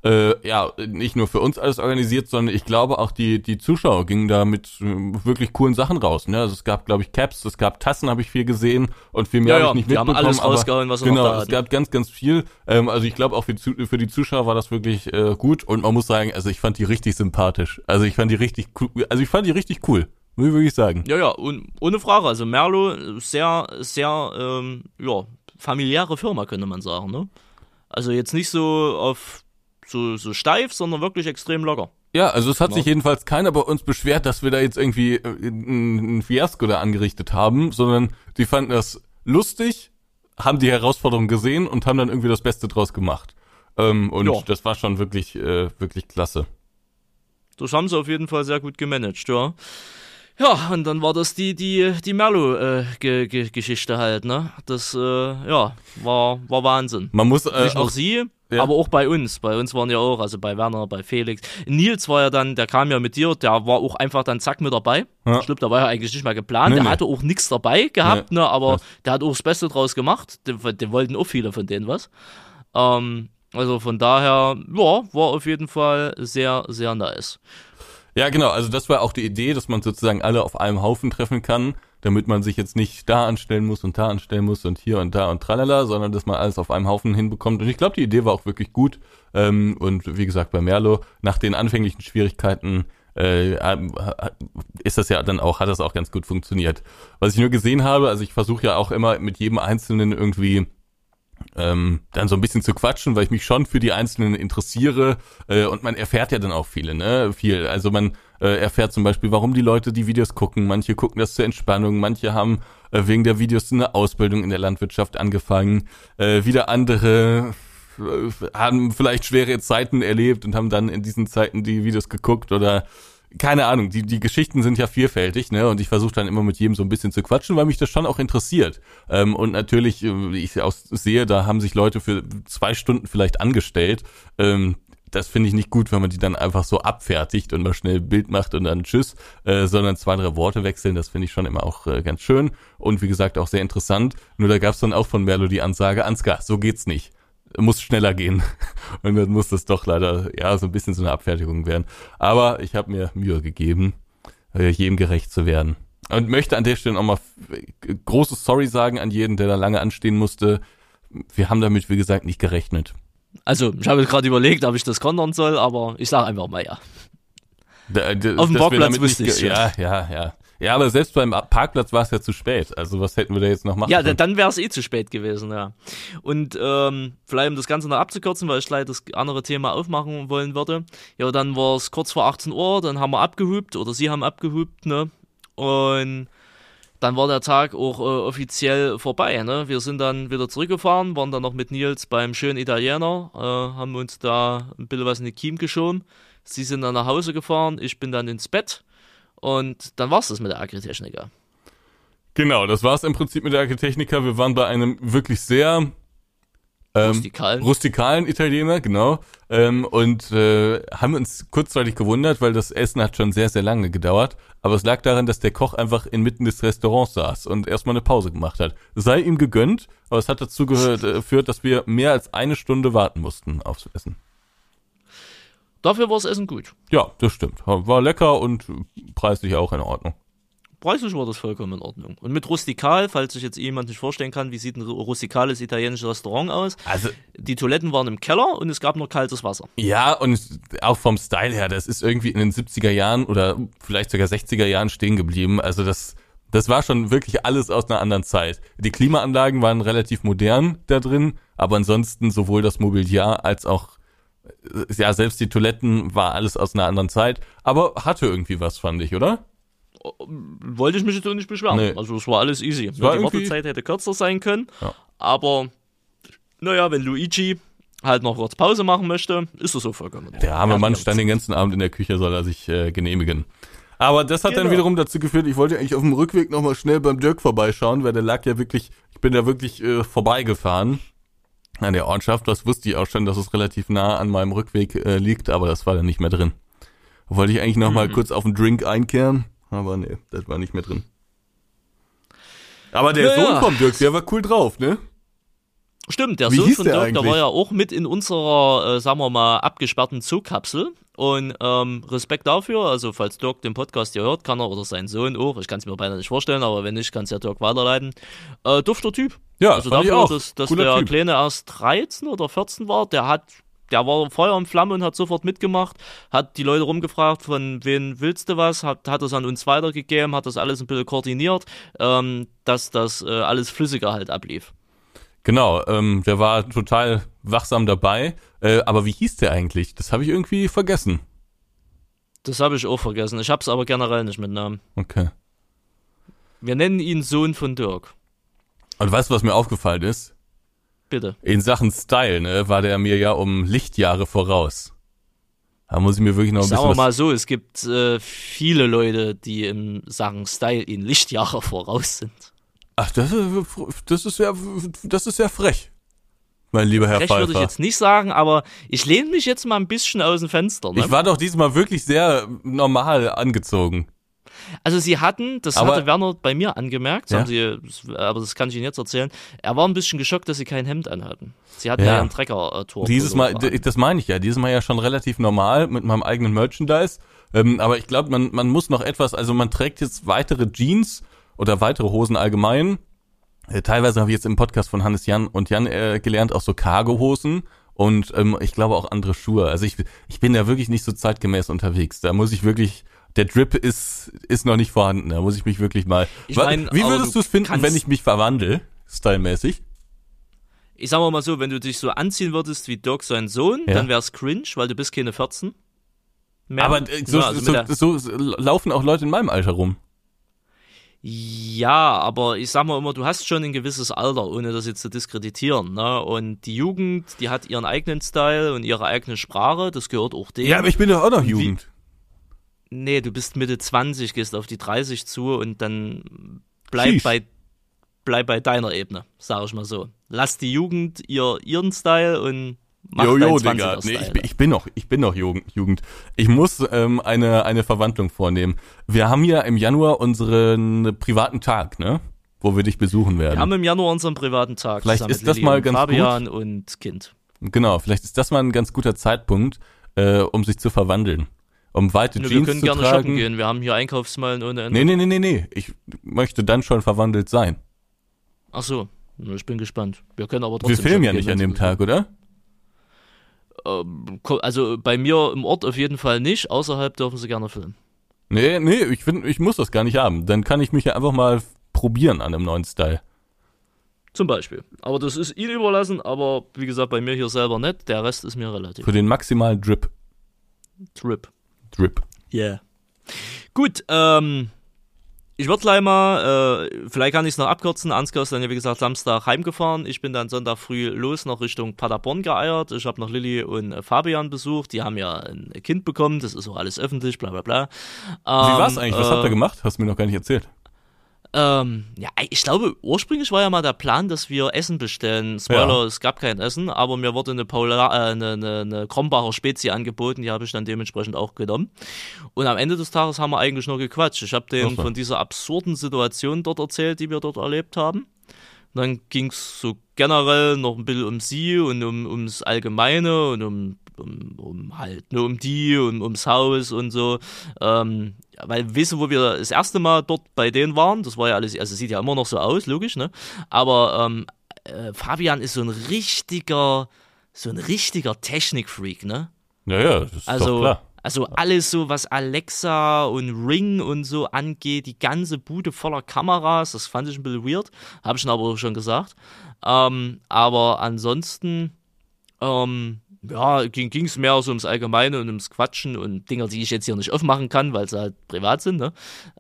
äh, ja nicht nur für uns alles organisiert, sondern ich glaube auch die die Zuschauer gingen da mit äh, wirklich coolen Sachen raus. Ne? Also es gab, glaube ich, Caps, es gab Tassen, habe ich viel gesehen und viel mehr Ja, habe ich nicht die haben mitbekommen. alles aber rausgehauen, was sie noch genau, da es gab ganz, ganz viel. Ähm, also ich glaube auch für, für die Zuschauer war das wirklich äh, gut und man muss sagen, also ich fand die richtig sympathisch. Also ich fand die richtig cool. Also ich fand die richtig cool, muss ich wirklich sagen. Ja, ja, und ohne Frage. Also Merlo, sehr, sehr, ähm, ja, familiäre Firma, könnte man sagen, ne? Also jetzt nicht so auf so, so steif, sondern wirklich extrem locker. Ja, also es hat Ja. sich jedenfalls keiner bei uns beschwert, dass wir da jetzt irgendwie äh, ein ein Fiasko da angerichtet haben, sondern die fanden das lustig, haben die Herausforderung gesehen und haben dann irgendwie das Beste draus gemacht. Ähm, und Ja. das war schon wirklich, äh, wirklich klasse. Das haben sie auf jeden Fall sehr gut gemanagt, ja. Ja, und dann war das die, die, die Merlo-Geschichte halt, ne? Das, äh, ja, war, war Wahnsinn. Man muss äh, Nicht nur auch, sie, ja. aber auch bei uns. Bei uns waren ja auch, also bei Werner, bei Felix. Nils war ja dann, der kam ja mit dir, der war auch einfach dann zack mit dabei. Ja. Ich glaube, da war ja eigentlich nicht mehr geplant. Nee, der nee. hatte auch nichts dabei gehabt, ne? Aber Krass. der hat auch das Beste draus gemacht. Den wollten auch viele von denen was. Ähm, also von daher, ja, war auf jeden Fall sehr, sehr nice. Ja, genau. Also das war auch die Idee, dass man sozusagen alle auf einem Haufen treffen kann, damit man sich jetzt nicht da anstellen muss und da anstellen muss und hier und da und tralala, sondern dass man alles auf einem Haufen hinbekommt. Und ich glaube, die Idee war auch wirklich gut. Ähm, und wie gesagt, bei Merlo, nach den anfänglichen Schwierigkeiten äh, ist das ja dann auch, hat das auch ganz gut funktioniert. Was ich nur gesehen habe, also ich versuche ja auch immer mit jedem Einzelnen irgendwie ähm, dann so ein bisschen zu quatschen, weil ich mich schon für die Einzelnen interessiere äh, und man erfährt ja dann auch viele, ne? Viel. Also man äh, erfährt zum Beispiel, warum die Leute die Videos gucken. Manche gucken das zur Entspannung, manche haben äh, wegen der Videos eine Ausbildung in der Landwirtschaft angefangen, äh, wieder andere äh, haben vielleicht schwere Zeiten erlebt und haben dann in diesen Zeiten die Videos geguckt oder keine Ahnung, die, die Geschichten sind ja vielfältig, ne? Und ich versuche dann immer mit jedem so ein bisschen zu quatschen, weil mich das schon auch interessiert. Ähm, und natürlich, äh, ich auch sehe, da haben sich Leute für zwei Stunden vielleicht angestellt. Ähm, das finde ich nicht gut, wenn man die dann einfach so abfertigt und mal schnell ein Bild macht und dann tschüss, äh, sondern zwei, drei Worte wechseln, das finde ich schon immer auch äh, ganz schön und wie gesagt auch sehr interessant. Nur da gab es dann auch von Merlo die Ansage, Ansgar, so geht's nicht muss schneller gehen. Und dann muss das doch leider, ja, so ein bisschen so eine Abfertigung werden. Aber ich habe mir Mühe gegeben, äh, jedem gerecht zu werden. Und möchte an der Stelle auch mal großes Sorry sagen an jeden, der da lange anstehen musste. Wir haben damit, wie gesagt, nicht gerechnet. Also, ich habe gerade überlegt, ob ich das kontern soll, aber ich sage einfach mal ja. Da, da, Auf dem Parkplatz wüsste ich Ja, ja, ja. Ja, aber selbst beim Parkplatz war es ja zu spät. Also was hätten wir da jetzt noch machen Ja, dann wäre es eh zu spät gewesen, ja. Und ähm, vielleicht um das Ganze noch abzukürzen, weil ich leider das andere Thema aufmachen wollen würde. Ja, dann war es kurz vor 18 Uhr, dann haben wir abgehupt oder sie haben abgehupt, ne? Und dann war der Tag auch äh, offiziell vorbei. Ne? Wir sind dann wieder zurückgefahren, waren dann noch mit Nils beim schönen Italiener, äh, haben uns da ein bisschen was in die Kiem geschoben. Sie sind dann nach Hause gefahren, ich bin dann ins Bett und dann war es das mit der Agritechniker. Genau, das war es im Prinzip mit der Agritechniker. Wir waren bei einem wirklich sehr ähm, rustikalen. rustikalen Italiener, genau. Ähm, und äh, haben uns kurzzeitig gewundert, weil das Essen hat schon sehr, sehr lange gedauert. Aber es lag daran, dass der Koch einfach inmitten des Restaurants saß und erstmal eine Pause gemacht hat. Sei ihm gegönnt, aber es hat dazu gehört, äh, geführt, dass wir mehr als eine Stunde warten mussten aufs Essen. Dafür war das Essen gut. Ja, das stimmt. War lecker und preislich auch in Ordnung. Preislich war das vollkommen in Ordnung. Und mit rustikal, falls sich jetzt jemand nicht vorstellen kann, wie sieht ein rustikales italienisches Restaurant aus? Also, die Toiletten waren im Keller und es gab nur kaltes Wasser. Ja, und auch vom Style her, das ist irgendwie in den 70er Jahren oder vielleicht sogar 60er Jahren stehen geblieben. Also das, das war schon wirklich alles aus einer anderen Zeit. Die Klimaanlagen waren relativ modern da drin, aber ansonsten sowohl das Mobiliar als auch ja, selbst die Toiletten war alles aus einer anderen Zeit, aber hatte irgendwie was, fand ich, oder? Wollte ich mich jetzt auch nicht beschweren. Nee. Also es war alles easy. Es war die Wartezeit hätte kürzer sein können, ja. aber naja, wenn Luigi halt noch kurz Pause machen möchte, ist das so vollkommen. Der arme Mann stand den ganzen Abend in der Küche, soll er sich äh, genehmigen. Aber das hat genau. dann wiederum dazu geführt, ich wollte eigentlich auf dem Rückweg nochmal schnell beim Dirk vorbeischauen, weil der lag ja wirklich, ich bin da wirklich äh, vorbeigefahren an der Ortschaft. Das wusste ich auch schon, dass es relativ nah an meinem Rückweg äh, liegt, aber das war dann nicht mehr drin. Wollte ich eigentlich noch mhm. mal kurz auf den Drink einkehren, aber nee, das war nicht mehr drin. Aber der ja, Sohn vom Dirk, der war cool drauf, ne? Stimmt, der Wie Sohn von Dirk, der war ja auch mit in unserer, äh, sagen wir mal, abgesperrten Zugkapsel. Und ähm, Respekt dafür, also falls Dirk den Podcast hier hört, kann er oder sein Sohn auch, ich kann es mir beinahe nicht vorstellen, aber wenn nicht, kann es ja Dirk weiterleiten. Äh, dufter Typ. Ja, also dafür, auch. dass, dass der typ. Kleine erst 13 oder 14 war, der hat der war Feuer und Flamme und hat sofort mitgemacht, hat die Leute rumgefragt, von wen willst du was, hat, hat das an uns weitergegeben, hat das alles ein bisschen koordiniert, ähm, dass das äh, alles flüssiger halt ablief. Genau, ähm, der war total wachsam dabei. Äh, aber wie hieß der eigentlich? Das habe ich irgendwie vergessen. Das habe ich auch vergessen. Ich habe es aber generell nicht mit Namen. Okay. Wir nennen ihn Sohn von Dirk. Und weißt du, was mir aufgefallen ist? Bitte. In Sachen Style, ne, war der mir ja um Lichtjahre voraus. Da muss ich mir wirklich noch ein Sagen bisschen. Sagen wir mal so, es gibt äh, viele Leute, die in Sachen Style in Lichtjahre voraus sind. Ach, das das ist ja, das ist ja frech. Mein lieber Herr frech Pfeiffer. würde ich jetzt nicht sagen, aber ich lehne mich jetzt mal ein bisschen aus dem Fenster. Ne? Ich war doch diesmal wirklich sehr normal angezogen. Also sie hatten, das aber, hatte Werner bei mir angemerkt, ja? sie, aber das kann ich Ihnen jetzt erzählen, er war ein bisschen geschockt, dass sie kein Hemd anhatten. Sie hatten ja, ja einen Trecker-Tor. Dieses Mal, das meine ich ja, dieses Mal ja schon relativ normal mit meinem eigenen Merchandise. Ähm, aber ich glaube, man, man muss noch etwas, also man trägt jetzt weitere Jeans oder weitere Hosen allgemein. Äh, teilweise habe ich jetzt im Podcast von Hannes Jan und Jan äh, gelernt, auch so Cargo-Hosen und ähm, ich glaube auch andere Schuhe. Also ich, ich bin da wirklich nicht so zeitgemäß unterwegs. Da muss ich wirklich, der Drip ist, ist noch nicht vorhanden. Da muss ich mich wirklich mal. Ich mein, wie würdest du es finden, wenn ich mich verwandle, stylmäßig? ich sag mal so, wenn du dich so anziehen würdest wie Dirk sein Sohn, Ja. dann wär's cringe, weil du bist keine 14. Mehr. Aber äh, so, Ja, also so, so, so laufen auch Leute in meinem Alter rum. Ja, aber ich sag mal immer, du hast schon ein gewisses Alter, ohne das jetzt zu diskreditieren. Ne? Und die Jugend, die hat ihren eigenen Style und ihre eigene Sprache, das gehört auch denen. Ja, aber ich bin doch auch noch Jugend. nee, du bist Mitte 20, gehst auf die 30 zu und dann bleib bei, bleib bei deiner Ebene, sag ich mal so. Lass die Jugend ihr, ihren Style und mach Jojo, Digga. 20er Nee, ich, ich bin noch, ich bin noch Jugend. Ich muss ähm, eine, eine Verwandlung vornehmen. Wir haben ja im Januar unseren privaten Tag, ne? Wo wir dich besuchen werden. Wir haben im Januar unseren privaten Tag. Vielleicht ist das mal ganz Fabian und Kind. Genau, vielleicht ist das mal ein ganz guter Zeitpunkt, äh, um sich zu verwandeln. Um weite Ne, wir Jeans können zu gerne tragen. shoppen gehen. Wir haben hier Einkaufsmeilen ohne Ende. Nee, nee, nee, nee, nee. Ich möchte dann schon verwandelt sein. Ach so, ich bin gespannt. Wir können aber Wir trotzdem filmen ja nicht an dem Tag, oder? Ähm, Also bei mir im Ort auf jeden Fall nicht. Außerhalb dürfen sie gerne filmen. Nee, nee, ich finde, ich muss das gar nicht haben. Dann kann ich mich ja einfach mal probieren an einem neuen Style. Zum Beispiel. Aber das ist ihnen überlassen. Aber wie gesagt, bei mir hier selber nicht. Der Rest ist mir relativ. Für den maximalen Drip. Trip. Drip. Yeah. Gut, ähm, ich würde gleich mal, äh, vielleicht kann ich es noch abkürzen. Ansgar ist dann ja, wie gesagt, Samstag heimgefahren. Ich bin dann Sonntag früh los nach Richtung Paderborn geeiert. Ich habe noch Lilly und äh, Fabian besucht. Die haben ja ein Kind bekommen. Das ist auch alles öffentlich, bla bla bla. Wie war's eigentlich? Was äh, habt ihr gemacht? Hast du mir noch gar nicht erzählt. Ähm, ja, ich glaube, ursprünglich war ja mal der Plan, dass wir Essen bestellen. Spoiler, Ja. es gab kein Essen, aber mir wurde eine, Paula, äh, eine, eine, eine Krombacher Spezie angeboten, die habe ich dann dementsprechend auch genommen. Und am Ende des Tages haben wir eigentlich nur gequatscht. Ich habe denen so. von dieser absurden Situation dort erzählt, die wir dort erlebt haben. Dann ging's so generell noch ein bisschen um sie und um ums Allgemeine und um, um, um halt nur um die und ums Haus und so. Ähm, weil wissen, wo wir das erste Mal dort bei denen waren, das war ja alles, also sieht ja immer noch so aus, logisch, ne? Aber ähm, äh, Fabian ist so ein richtiger, so ein richtiger Technikfreak, ne? Ja, ja, das ist doch Also, klar. also alles so, was Alexa und Ring und so angeht, die ganze Bude voller Kameras, das fand ich ein bisschen weird, habe ich aber auch schon gesagt. Ähm, aber ansonsten, ähm, ja, ging es mehr so ums Allgemeine und ums Quatschen und Dinger, die ich jetzt hier nicht aufmachen kann, weil sie halt privat sind, ne?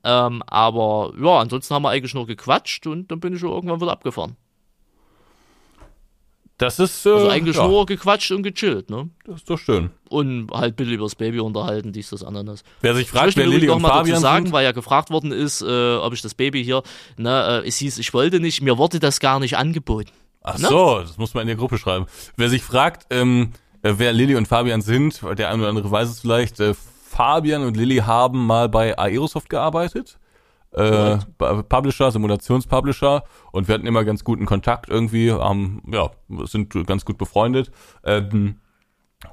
Ähm, aber ja, ansonsten haben wir eigentlich nur gequatscht und dann bin ich irgendwann wieder abgefahren. Das ist, äh, Also eigentlich ja, nur gequatscht und gechillt, ne? das ist doch schön. Und halt bisschen über das Baby unterhalten, dies, das, Ananas. Wer sich Ich fragt, wer Lilly noch und mal dazu Fabian sagen, sind, weil ja gefragt worden ist, äh, ob ich das Baby hier, ne, äh, es hieß, ich wollte nicht, mir wurde das gar nicht angeboten. Ach ne? so, das muss man in der Gruppe schreiben. Wer sich fragt, ähm, äh, wer Lilly und Fabian sind, der eine oder andere weiß es vielleicht, äh, Fabian und Lilly haben mal bei Aerosoft gearbeitet. Äh, bei- Publisher, Simulationspublisher und wir hatten immer ganz guten Kontakt irgendwie, haben, ja, sind ganz gut befreundet. Ähm,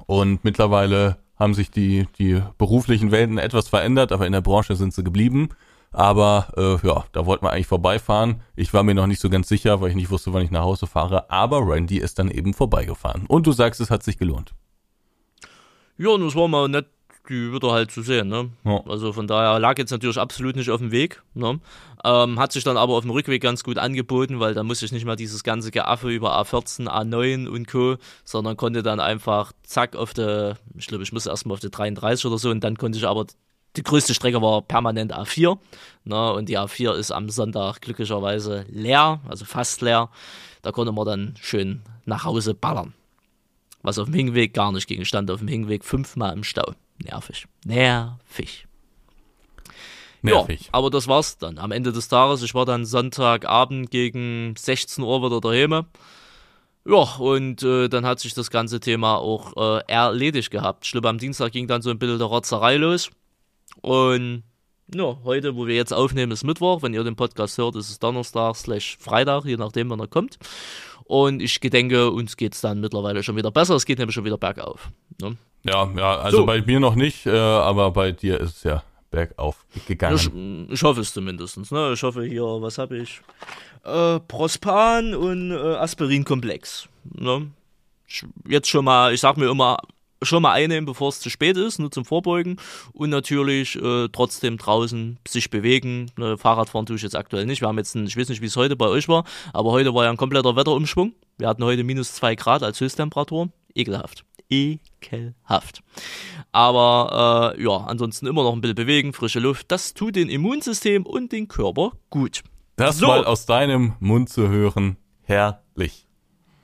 und mittlerweile haben sich die, die beruflichen Welten etwas verändert, aber in der Branche sind sie geblieben. Aber äh, ja, da wollten wir eigentlich vorbeifahren. Ich war mir noch nicht so ganz sicher, weil ich nicht wusste, wann ich nach Hause fahre. Aber Randy ist dann eben vorbeigefahren. Und du sagst, es hat sich gelohnt. Ja, und es war mal nett, die wieder halt zu sehen, ne? Ja. Also von daher lag jetzt natürlich absolut nicht auf dem Weg, ne? Ähm, hat sich dann aber auf dem Rückweg ganz gut angeboten, weil da musste ich nicht mal dieses ganze Geaffe über A14, A9 und Co., sondern konnte dann einfach zack auf der, ich glaube, ich musste erstmal auf der 33 oder so und dann konnte ich aber die größte Strecke war permanent A4. Ne, und die A4 ist am Sonntag glücklicherweise leer, also fast leer. Da konnte man dann schön nach Hause ballern. Was auf dem Hinweg gar nicht ging. Stand auf dem Hinweg fünfmal im Stau. Nervig. Nervig. Nervig. Ja, aber das war's dann. Am Ende des Tages, ich war dann Sonntagabend gegen 16 Uhr wieder daheim. Ja, und äh, dann hat sich das ganze Thema auch äh, erledigt gehabt. Glaube, am Dienstag ging dann so ein bisschen der Rotzerei los. Und ja, heute, wo wir jetzt aufnehmen, ist Mittwoch. Wenn ihr den Podcast hört, ist es Donnerstag slash Freitag, je nachdem, wann er kommt. Und ich gedenke, uns geht's dann mittlerweile schon wieder besser. Es geht nämlich schon wieder bergauf. Ne? Ja, ja, also So. bei mir noch nicht, äh, aber bei dir ist es ja bergauf Ich, gegangen. ich hoffe es zumindest. Ne? Ich hoffe hier, was habe ich? Äh, Prospan und äh, Aspirinkomplex. Ne? Ich, jetzt schon mal, ich sag mir immer, schon mal einnehmen, bevor es zu spät ist, nur zum Vorbeugen und natürlich äh, trotzdem draußen sich bewegen. Ne, Fahrradfahren tue ich jetzt aktuell nicht. Wir haben jetzt, ein, ich weiß nicht, wie es heute bei euch war, aber heute war ja ein kompletter Wetterumschwung. Wir hatten heute minus zwei Grad als Höchsttemperatur. Ekelhaft. Ekelhaft. Aber äh, ja, ansonsten immer noch ein bisschen bewegen, frische Luft. Das tut dem Immunsystem und den Körper gut. Das so. mal aus deinem Mund zu hören, herrlich.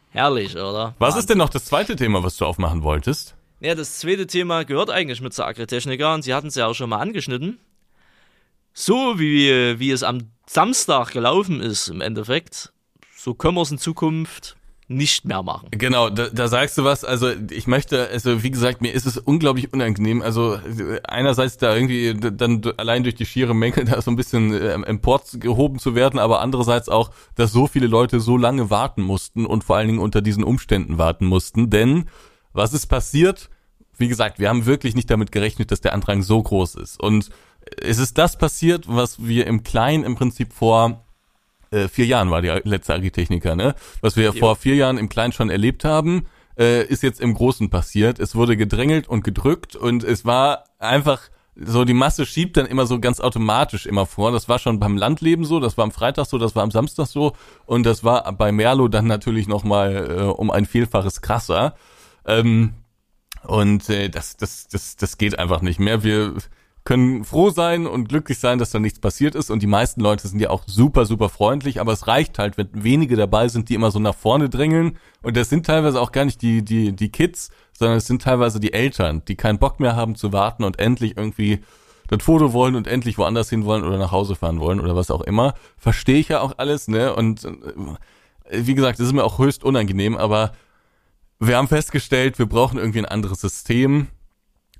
Herrlich, oder? Was Wahnsinn. ist denn noch das zweite Thema, was du aufmachen wolltest? Ja, das zweite Thema gehört eigentlich mit zur Agritechniker und Sie hatten es ja auch schon mal angeschnitten. So wie, wie es am Samstag gelaufen ist im Endeffekt, so können wir es in Zukunft nicht mehr machen. Genau, da, da sagst du was. Also ich möchte, also wie gesagt, mir ist es unglaublich unangenehm. Also einerseits da irgendwie dann allein durch die schiere Menge da so ein bisschen äh, emport gehoben zu werden, aber andererseits auch, dass so viele Leute so lange warten mussten und vor allen Dingen unter diesen Umständen warten mussten. Denn was ist passiert? Wie gesagt, wir haben wirklich nicht damit gerechnet, dass der Andrang so groß ist. Und es ist das passiert, was wir im Kleinen im Prinzip vor äh, vier Jahren war die letzte Agritechniker, ne? Was wir jo. vor vier Jahren im Kleinen schon erlebt haben, äh, ist jetzt im Großen passiert. Es wurde gedrängelt und gedrückt und es war einfach so die Masse schiebt dann immer so ganz automatisch immer vor. Das war schon beim Landleben so, das war am Freitag so, das war am Samstag so und das war bei Merlo dann natürlich noch mal äh, um ein Vielfaches krasser. Ähm, und äh, das, das, das, das geht einfach nicht mehr. Wir können froh sein und glücklich sein, dass da nichts passiert ist. Und die meisten Leute sind ja auch super, super freundlich, aber es reicht halt, wenn wenige dabei sind, die immer so nach vorne drängeln. Und das sind teilweise auch gar nicht die, die, die Kids, sondern es sind teilweise die Eltern, die keinen Bock mehr haben zu warten und endlich irgendwie das Foto wollen und endlich woanders hin wollen oder nach Hause fahren wollen oder was auch immer. Verstehe ich ja auch alles, ne? Und äh, wie gesagt, das ist mir auch höchst unangenehm, aber wir haben festgestellt, wir brauchen irgendwie ein anderes System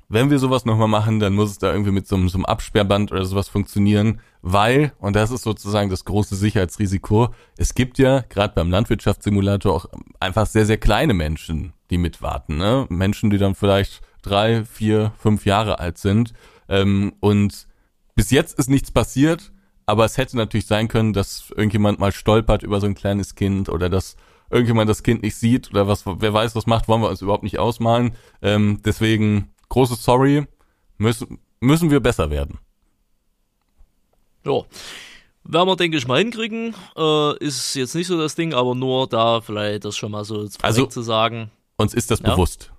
wenn wir sowas nochmal machen, dann muss es da irgendwie mit so einem, so einem Absperrband oder sowas funktionieren, weil, und das ist sozusagen das große Sicherheitsrisiko, es gibt ja gerade beim Landwirtschaftssimulator auch einfach sehr, sehr kleine Menschen, die mitwarten. Ne? Menschen, die dann vielleicht drei, vier, fünf Jahre alt sind. Ähm, und bis jetzt ist nichts passiert, aber es hätte natürlich sein können, dass irgendjemand mal stolpert über so ein kleines Kind oder dass irgendjemand das Kind nicht sieht oder was, wer weiß, was macht, wollen wir uns überhaupt nicht ausmalen. Ähm, deswegen großes Sorry, müssen, müssen wir besser werden. Ja. Werden wir, denke ich, mal hinkriegen. Äh, ist jetzt nicht so das Ding, aber nur da vielleicht das schon mal so also, zu sagen. Uns ist das ja. bewusst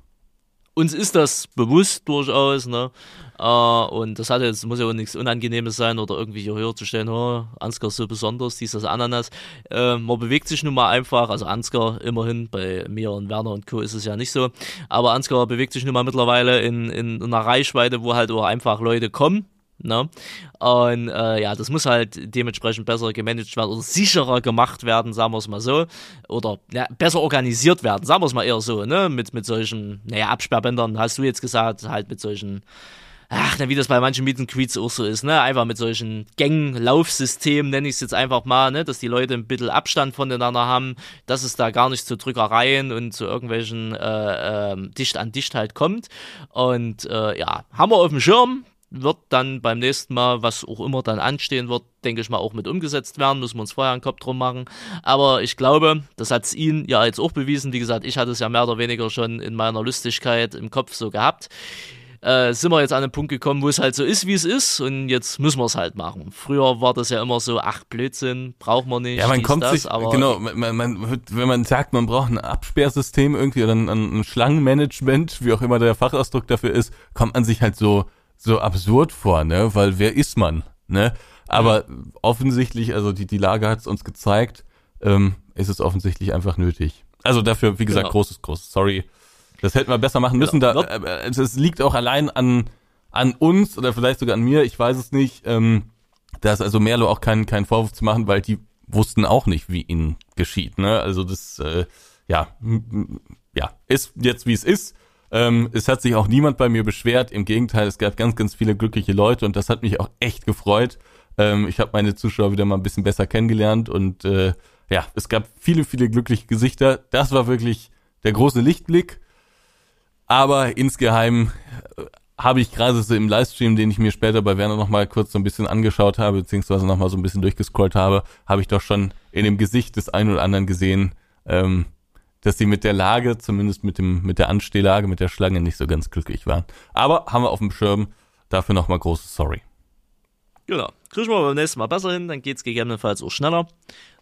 uns ist das bewusst durchaus, ne? Uh, und das hat jetzt, muss ja auch nichts Unangenehmes sein oder irgendwie hier höher zu stellen, oh, Ansgar ist so besonders, dies, das Ananas. Uh, man bewegt sich nun mal einfach, also Ansgar immerhin, bei mir und Werner und Co. ist es ja nicht so, aber Ansgar bewegt sich nun mal mittlerweile in, in einer Reichweite, wo halt auch einfach Leute kommen, Ne? Und äh, ja, das muss halt dementsprechend besser gemanagt werden oder sicherer gemacht werden, sagen wir es mal so. Oder ja, besser organisiert werden, sagen wir es mal eher so, ne? Mit, mit solchen, naja, Absperrbändern, hast du jetzt gesagt, halt mit solchen, ach, wie das bei manchen Meet and Greets auch so ist, ne? Einfach mit solchen Gängen, Laufsystemen, nenne ich es jetzt einfach mal, ne? Dass die Leute ein bisschen Abstand voneinander haben, dass es da gar nicht zu Drückereien und zu irgendwelchen äh, äh, dicht an dicht halt kommt. Und äh, ja, haben wir auf dem Schirm, wird dann beim nächsten Mal, was auch immer dann anstehen wird, denke ich mal, auch mit umgesetzt werden. Müssen wir uns vorher einen Kopf drum machen. Aber ich glaube, das hat es ihn ja jetzt auch bewiesen. Wie gesagt, ich hatte es ja mehr oder weniger schon in meiner Lustigkeit im Kopf so gehabt. Äh, sind wir jetzt an den Punkt gekommen, wo es halt so ist, wie es ist und jetzt müssen wir es halt machen. Früher war das ja immer so, ach Blödsinn, braucht man nicht. Ja, man kommt das, sich, aber genau, man, man, wenn man sagt, man braucht ein Absperrsystem irgendwie oder ein, ein Schlangenmanagement, wie auch immer der Fachausdruck dafür ist, kommt man sich halt so so absurd vor, ne? Weil wer ist man, ne? Aber offensichtlich, also die, die Lage hat es uns gezeigt, ähm, ist es offensichtlich einfach nötig. Also dafür, wie gesagt, genau. großes, großes, sorry. Das hätten wir besser machen müssen. Genau. Da, äh, es liegt auch allein an, an uns oder vielleicht sogar an mir, ich weiß es nicht. Ähm, da ist also Merlo auch kein, kein Vorwurf zu machen, weil die wussten auch nicht, wie ihnen geschieht. Ne? Also das, äh, ja, ja, ist jetzt wie es ist. Ähm, es hat sich auch niemand bei mir beschwert. Im Gegenteil, es gab ganz, ganz viele glückliche Leute und das hat mich auch echt gefreut. Ähm, ich habe meine Zuschauer wieder mal ein bisschen besser kennengelernt und äh, ja, es gab viele, viele glückliche Gesichter. Das war wirklich der große Lichtblick. Aber insgeheim äh, habe ich gerade so im Livestream, den ich mir später bei Werner nochmal kurz so ein bisschen angeschaut habe, beziehungsweise nochmal so ein bisschen durchgescrollt habe, habe ich doch schon in dem Gesicht des einen oder anderen gesehen, ähm, dass sie mit der Lage, zumindest mit dem, mit der Anstehlage, mit der Schlange nicht so ganz glücklich waren. Aber haben wir auf dem Schirm. Dafür nochmal großes Sorry. Genau. Kriegen wir beim nächsten Mal besser hin, dann geht's gegebenenfalls auch schneller,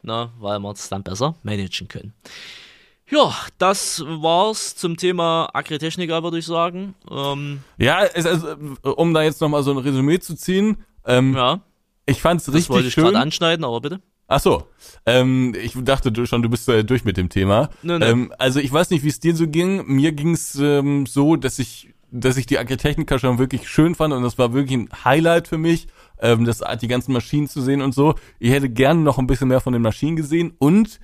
na, weil wir es dann besser managen können. Ja, das war's zum Thema Agritechnica, würde ich sagen. Ähm, Ja, es, also, um da jetzt nochmal so ein Resümee zu ziehen, ähm, ja, ich fand's das wollte richtig ich gerade anschneiden, aber bitte. Ach so, ähm, ich dachte schon, du bist äh, durch mit dem Thema. Nö, nö. Ähm, also ich weiß nicht, wie es dir so ging. Mir ging's ähm, so, dass ich, dass ich die Agritechnica schon wirklich schön fand und das war wirklich ein Highlight für mich, ähm, das die ganzen Maschinen zu sehen und so. Ich hätte gerne noch ein bisschen mehr von den Maschinen gesehen und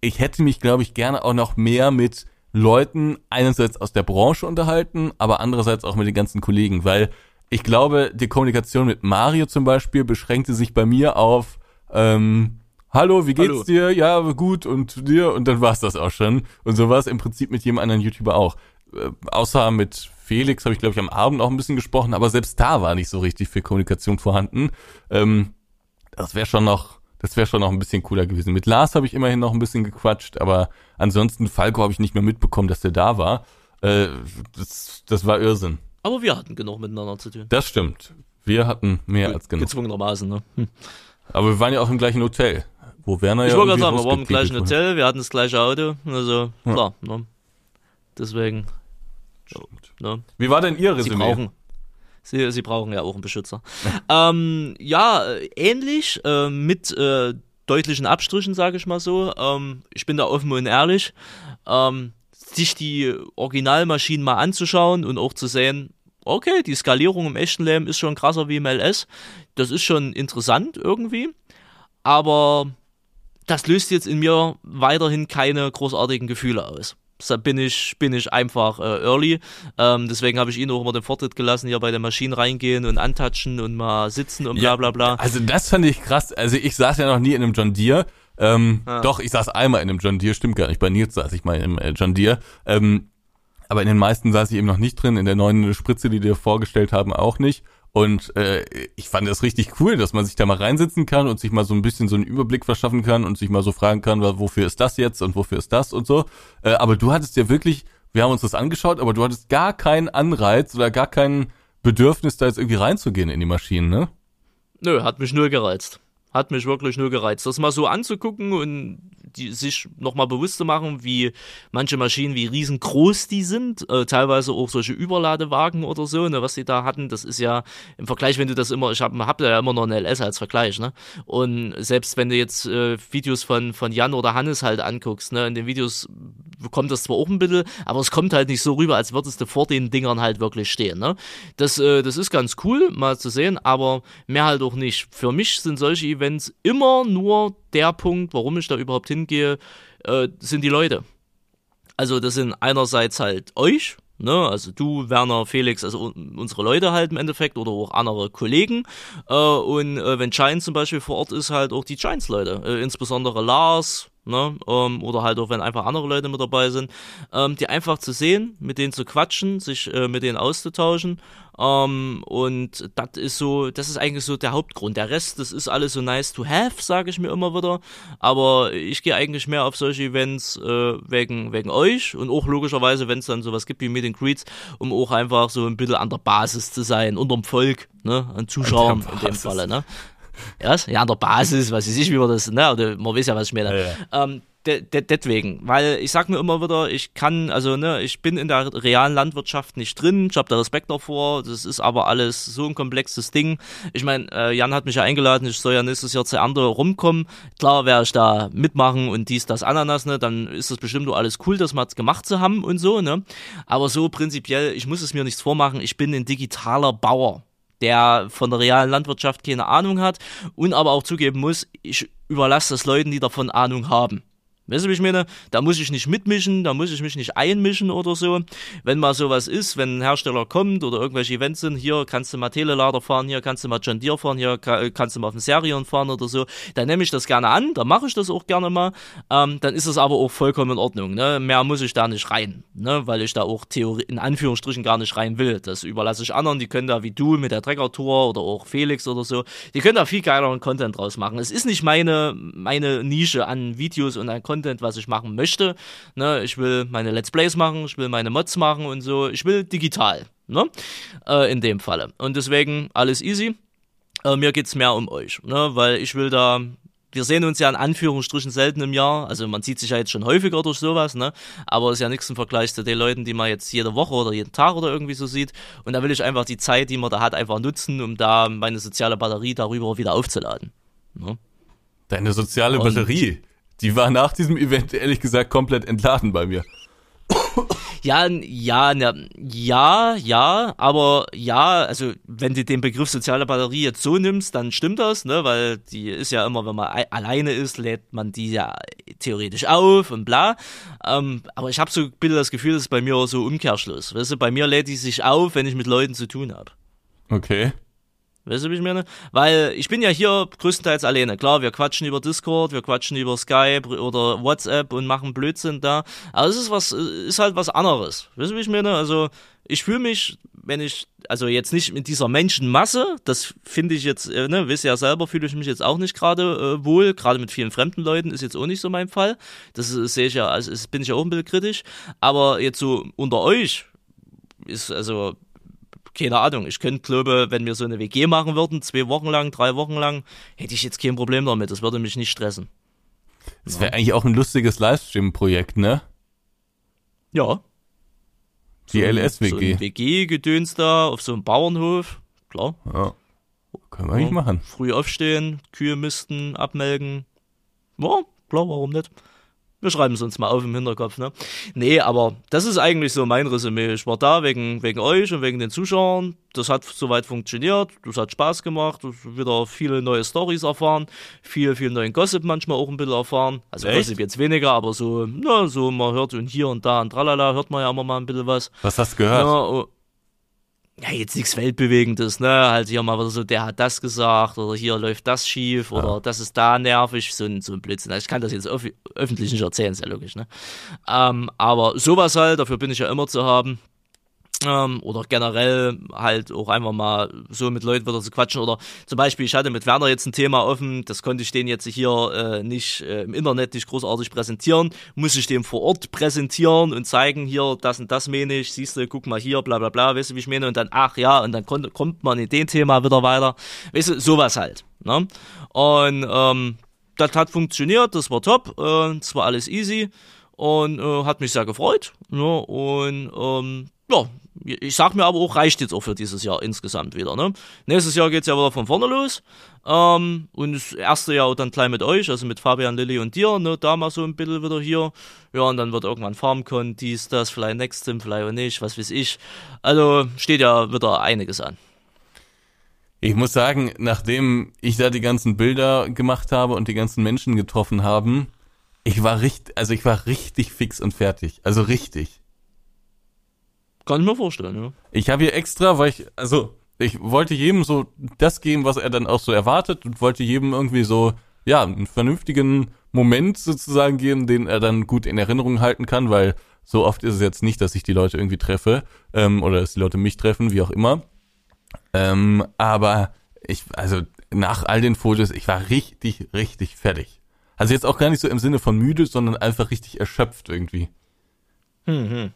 ich hätte mich, glaube ich, gerne auch noch mehr mit Leuten einerseits aus der Branche unterhalten, aber andererseits auch mit den ganzen Kollegen, weil ich glaube, die Kommunikation mit Mario zum Beispiel beschränkte sich bei mir auf ähm, Hallo, wie geht's Hallo. dir? Ja, gut und dir und dann war's das auch schon. Und so war es im Prinzip mit jedem anderen YouTuber auch. Äh, außer mit Felix habe ich glaube ich am Abend auch ein bisschen gesprochen, aber selbst da war nicht so richtig viel Kommunikation vorhanden. Ähm, das wäre schon noch, das wäre schon noch ein bisschen cooler gewesen. Mit Lars habe ich immerhin noch ein bisschen gequatscht, aber ansonsten Falco habe ich nicht mehr mitbekommen, dass der da war. Äh, das, das war Irrsinn. Aber wir hatten genug miteinander zu tun. Das stimmt. Wir hatten mehr als genug. Gezwungenermaßen, ne? Hm. Aber wir waren ja auch im gleichen Hotel, wo Werner Ich ja wollte gerade sagen, wir waren im gleichen. Hotel, wir hatten das gleiche Auto, also Ja. klar, ne? Deswegen, ne? Wie war denn Ihr Sie Resümee? brauchen. Sie, sie brauchen ja auch einen Beschützer. ähm, ja, äh, ähnlich, äh, mit äh, deutlichen Abstrichen, sage ich mal so. Ähm, ich bin da offen und ehrlich. Ähm, sich die Originalmaschinen mal anzuschauen und auch zu sehen, okay, die Skalierung im echten Leben ist schon krasser wie im LS. Das ist schon interessant irgendwie. Aber das löst jetzt in mir weiterhin keine großartigen Gefühle aus. Deshalb bin ich, bin ich einfach äh, early. Ähm, deswegen habe ich ihn auch immer den Vortritt gelassen, hier bei den Maschinen reingehen und antatschen und mal sitzen und bla Ja, bla bla. Also das fand ich krass. Also ich saß ja noch nie in einem John Deere. Ähm, Ah. Doch, ich saß einmal in einem John Deere, stimmt gar nicht. Bei Nils saß ich mal im äh, John Deere. Ähm, aber in den meisten saß ich eben noch nicht drin. In der neuen Spritze, die dir vorgestellt haben, auch nicht. Und äh, ich fand das richtig cool, dass man sich da mal reinsetzen kann und sich mal so ein bisschen so einen Überblick verschaffen kann und sich mal so fragen kann, wofür ist das jetzt und wofür ist das und so. Äh, aber du hattest ja wirklich, wir haben uns das angeschaut, aber du hattest gar keinen Anreiz oder gar kein Bedürfnis, da jetzt irgendwie reinzugehen in die Maschinen, ne? Nö, hat mich null gereizt. Hat mich wirklich null gereizt. Das mal so anzugucken und die, sich nochmal bewusst zu machen, wie manche Maschinen, wie riesengroß die sind. Äh, teilweise auch solche Überladewagen oder so, ne, was die da hatten. Das ist ja im Vergleich, wenn du das immer, ich habe hab ja immer noch eine LS als Vergleich, ne? Und selbst wenn du jetzt äh, Videos von, von Jan oder Hannes halt anguckst, ne, in den Videos kommt das zwar auch ein bisschen, aber es kommt halt nicht so rüber, als würdest du vor den Dingern halt wirklich stehen, ne? Das, äh, das ist ganz cool, mal zu sehen, aber mehr halt auch nicht. Für mich sind solche Events immer nur der Punkt, warum ich da überhaupt hingehe, äh, sind die Leute. Also das sind einerseits halt euch, ne, also du, Werner, Felix, also un unsere Leute halt im Endeffekt oder auch andere Kollegen. Äh, und äh, wenn Giants zum Beispiel vor Ort ist, halt auch die Giants-Leute, äh, insbesondere Lars, ne, ähm, oder halt auch wenn einfach andere Leute mit dabei sind, ähm, die einfach zu sehen, mit denen zu quatschen, sich äh, mit denen auszutauschen. Ähm, und das ist so, das ist eigentlich so der Hauptgrund. Der Rest, das ist alles so nice to have, sage ich mir immer wieder. Aber ich gehe eigentlich mehr auf solche Events äh, wegen, wegen euch und auch logischerweise, wenn es dann sowas gibt wie Meet and Greets, um auch einfach so ein bisschen an der Basis zu sein, unterm Volk, ne, an Zuschauern in dem. Falle, ne. Ja, ja, an der Basis, was weiß ich, wie man das, ne, oder man weiß ja, was ich meine. Ja, Ähm, de, de, deswegen, weil ich sag mir immer wieder, ich kann, also ne, ich bin in der realen Landwirtschaft nicht drin, ich habe da Respekt davor, das ist aber alles so ein komplexes Ding. Ich meine, äh, Jan hat mich ja eingeladen, ich soll ja nächstes Jahr zu Ernte rumkommen. Klar werde ich da mitmachen und dies, das, Ananas, ne, dann ist das bestimmt auch alles cool, das mal gemacht zu haben und so, ne. Aber so prinzipiell, ich muss es mir nichts vormachen, ich bin ein digitaler Bauer der von der realen Landwirtschaft keine Ahnung hat und aber auch zugeben muss, ich überlasse das Leuten, die davon Ahnung haben. Weißt du, wie ich meine? Da muss ich nicht mitmischen, da muss ich mich nicht einmischen oder so. Wenn mal sowas ist, wenn ein Hersteller kommt oder irgendwelche Events sind, hier kannst du mal Telelader fahren, hier kannst du mal John Deere fahren, hier ka- kannst du mal auf den Serion fahren oder so, dann nehme ich das gerne an, dann mache ich das auch gerne mal. Ähm, dann ist es aber auch vollkommen in Ordnung. Ne? Mehr muss ich da nicht rein, ne? weil ich da auch Theorie in Anführungsstrichen gar nicht rein will. Das überlasse ich anderen, die können da wie du mit der Trecker-Tour oder auch Felix oder so, die können da viel geileren Content draus machen. Es ist nicht meine, meine Nische an Videos und an Content, was ich machen möchte. Ne? Ich will meine Let's Plays machen, ich will meine Mods machen und so. Ich will digital, ne? Äh, in dem Falle. Und deswegen alles easy. Äh, mir geht's mehr um euch, ne? weil ich will da wir sehen uns ja in Anführungsstrichen selten im Jahr. Also man sieht sich ja jetzt schon häufiger durch sowas, ne? Aber es ist ja nichts im Vergleich zu den Leuten, die man jetzt jede Woche oder jeden Tag oder irgendwie so sieht. Und da will ich einfach die Zeit, die man da hat, einfach nutzen, um da meine soziale Batterie darüber wieder aufzuladen. Ne? Deine soziale Und Batterie, die war nach diesem Event ehrlich gesagt komplett entladen bei mir. Ja, ja, ja, ja, aber ja, also wenn du den Begriff soziale Batterie jetzt so nimmst, dann stimmt das, ne, weil die ist ja immer, wenn man alleine ist, lädt man die ja theoretisch auf und bla. Ähm, aber ich habe so ein bisschen das Gefühl, das ist bei mir so Umkehrschluss. Weißt du, bei mir lädt die sich auf, wenn ich mit Leuten zu tun habe. Okay. Weißt du, wie ich meine? Weil ich bin ja hier größtenteils alleine. Klar, wir quatschen über Discord, wir quatschen über Skype oder WhatsApp und machen Blödsinn da. Aber es ist was, ist halt was anderes. Weißt du, wie ich meine? Also, ich fühle mich, wenn ich, also jetzt nicht mit dieser Menschenmasse, das finde ich jetzt, äh, ne, wisst ihr ja selber, fühle ich mich jetzt auch nicht gerade äh, wohl. Gerade mit vielen fremden Leuten ist jetzt auch nicht so mein Fall. Das sehe ich ja, also bin ich ja auch ein bisschen kritisch. Aber jetzt so unter euch ist, also, keine Ahnung, ich könnte, glaube, wenn wir so eine WG machen würden, zwei Wochen lang, drei Wochen lang, hätte ich jetzt kein Problem damit. Das würde mich nicht stressen. Das wäre ja. eigentlich auch ein lustiges Livestream-Projekt, ne? Ja. Die so LS-WG. So WG-Gedöns da auf so einem Bauernhof. Klar. Ja. Können wir eigentlich ja. machen. Früh aufstehen, Kühe misten, abmelken. Ja, klar, warum nicht? Wir schreiben es uns mal auf im Hinterkopf, ne? Nee, aber das ist eigentlich so mein Resümee. Ich war da wegen, wegen euch und wegen den Zuschauern. Das hat soweit funktioniert. Das hat Spaß gemacht. Wieder viele neue Stories erfahren. Viel, viel neuen Gossip manchmal auch ein bisschen erfahren. Also Echt? Gossip jetzt weniger, aber so, na, so man hört und hier und da und tralala hört man ja immer mal ein bisschen was. Was hast du gehört? Ja, ja, jetzt nichts Weltbewegendes, ne? Halt hier mal wieder so, der hat das gesagt oder hier läuft das schief ja. oder das ist da nervig, so ein, so ein Blödsinn. Also ich kann das jetzt öf öffentlich nicht erzählen, ist ja logisch, ne? Ähm, aber sowas halt, dafür bin ich ja immer zu haben ähm, oder generell halt auch einfach mal so mit Leuten wieder zu quatschen oder zum Beispiel ich hatte mit Werner jetzt ein Thema offen, das konnte ich den jetzt hier äh, nicht äh, im Internet nicht großartig präsentieren, muss ich dem vor Ort präsentieren und zeigen hier das und das meine ich, siehst du, guck mal hier, bla bla bla, weißt du wie ich meine und dann ach ja und dann kommt, man in den Thema wieder weiter, weißt du, sowas halt, ne? Und ähm, das hat funktioniert, das war top, äh, das war alles easy und äh, hat mich sehr gefreut. Ne? Und ähm, ja, ich sag mir aber auch, reicht jetzt auch für dieses Jahr insgesamt wieder. Ne? Nächstes Jahr geht's ja wieder von vorne los. Ähm, und das erste Jahr dann gleich mit euch, also mit Fabian, Lilly und dir, ne? da mal so ein bisschen wieder hier. Ja, und dann wird irgendwann FarmCon, dies, das, vielleicht Nextim, vielleicht auch nicht, was weiß ich. Also steht ja wieder einiges an. Ich muss sagen, nachdem ich da die ganzen Bilder gemacht habe und die ganzen Menschen getroffen haben, ich war richtig, also ich war richtig fix und fertig. Also richtig. Kann ich mir vorstellen, ja. Ich habe hier extra, weil ich, also ich wollte jedem so das geben, was er dann auch so erwartet und wollte jedem irgendwie so, ja, einen vernünftigen Moment sozusagen geben, den er dann gut in Erinnerung halten kann, weil so oft ist es jetzt nicht, dass ich die Leute irgendwie treffe ähm, oder dass die Leute mich treffen, wie auch immer. Ähm, aber ich, also nach all den Fotos, ich war richtig, richtig fertig. Also jetzt auch gar nicht so im Sinne von müde, sondern einfach richtig erschöpft irgendwie. Hm, hm.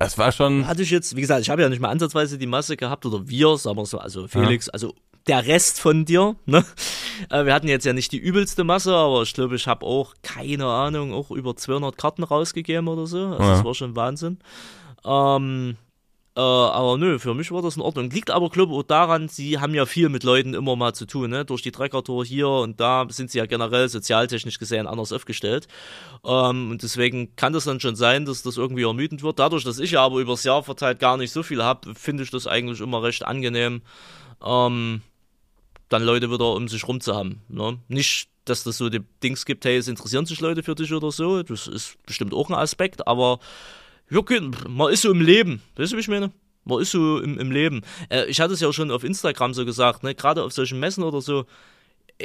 Es war schon. Hatte ich jetzt, wie gesagt, ich habe ja nicht mal ansatzweise die Masse gehabt oder wir, sagen wir so, also Felix, ja. also der Rest von dir, ne? Äh, wir hatten jetzt ja nicht die übelste Masse, aber ich glaube, ich habe auch, keine Ahnung, auch über 200 Karten rausgegeben oder so. Also ja. das war schon Wahnsinn. Ähm, äh, aber nö, für mich war das in Ordnung. Liegt aber, glaube ich, auch daran, sie haben ja viel mit Leuten immer mal zu tun, ne? Durch die Treckertour hier und da sind sie ja generell sozialtechnisch gesehen anders aufgestellt. Ähm, und deswegen kann das dann schon sein, dass das irgendwie ermüdend wird. Dadurch, dass ich ja aber übers Jahr verteilt gar nicht so viel habe, finde ich das eigentlich immer recht angenehm, ähm, dann Leute wieder um sich rum zu haben. Ne? Nicht, dass das so die Dings gibt, hey, es interessieren sich Leute für dich oder so. Das ist bestimmt auch ein Aspekt, aber wirklich, man ist so im Leben. Weißt du, wie ich meine? Man ist so im, im Leben. Äh, ich hatte es ja auch schon auf Instagram so gesagt, ne? gerade auf solchen Messen oder so.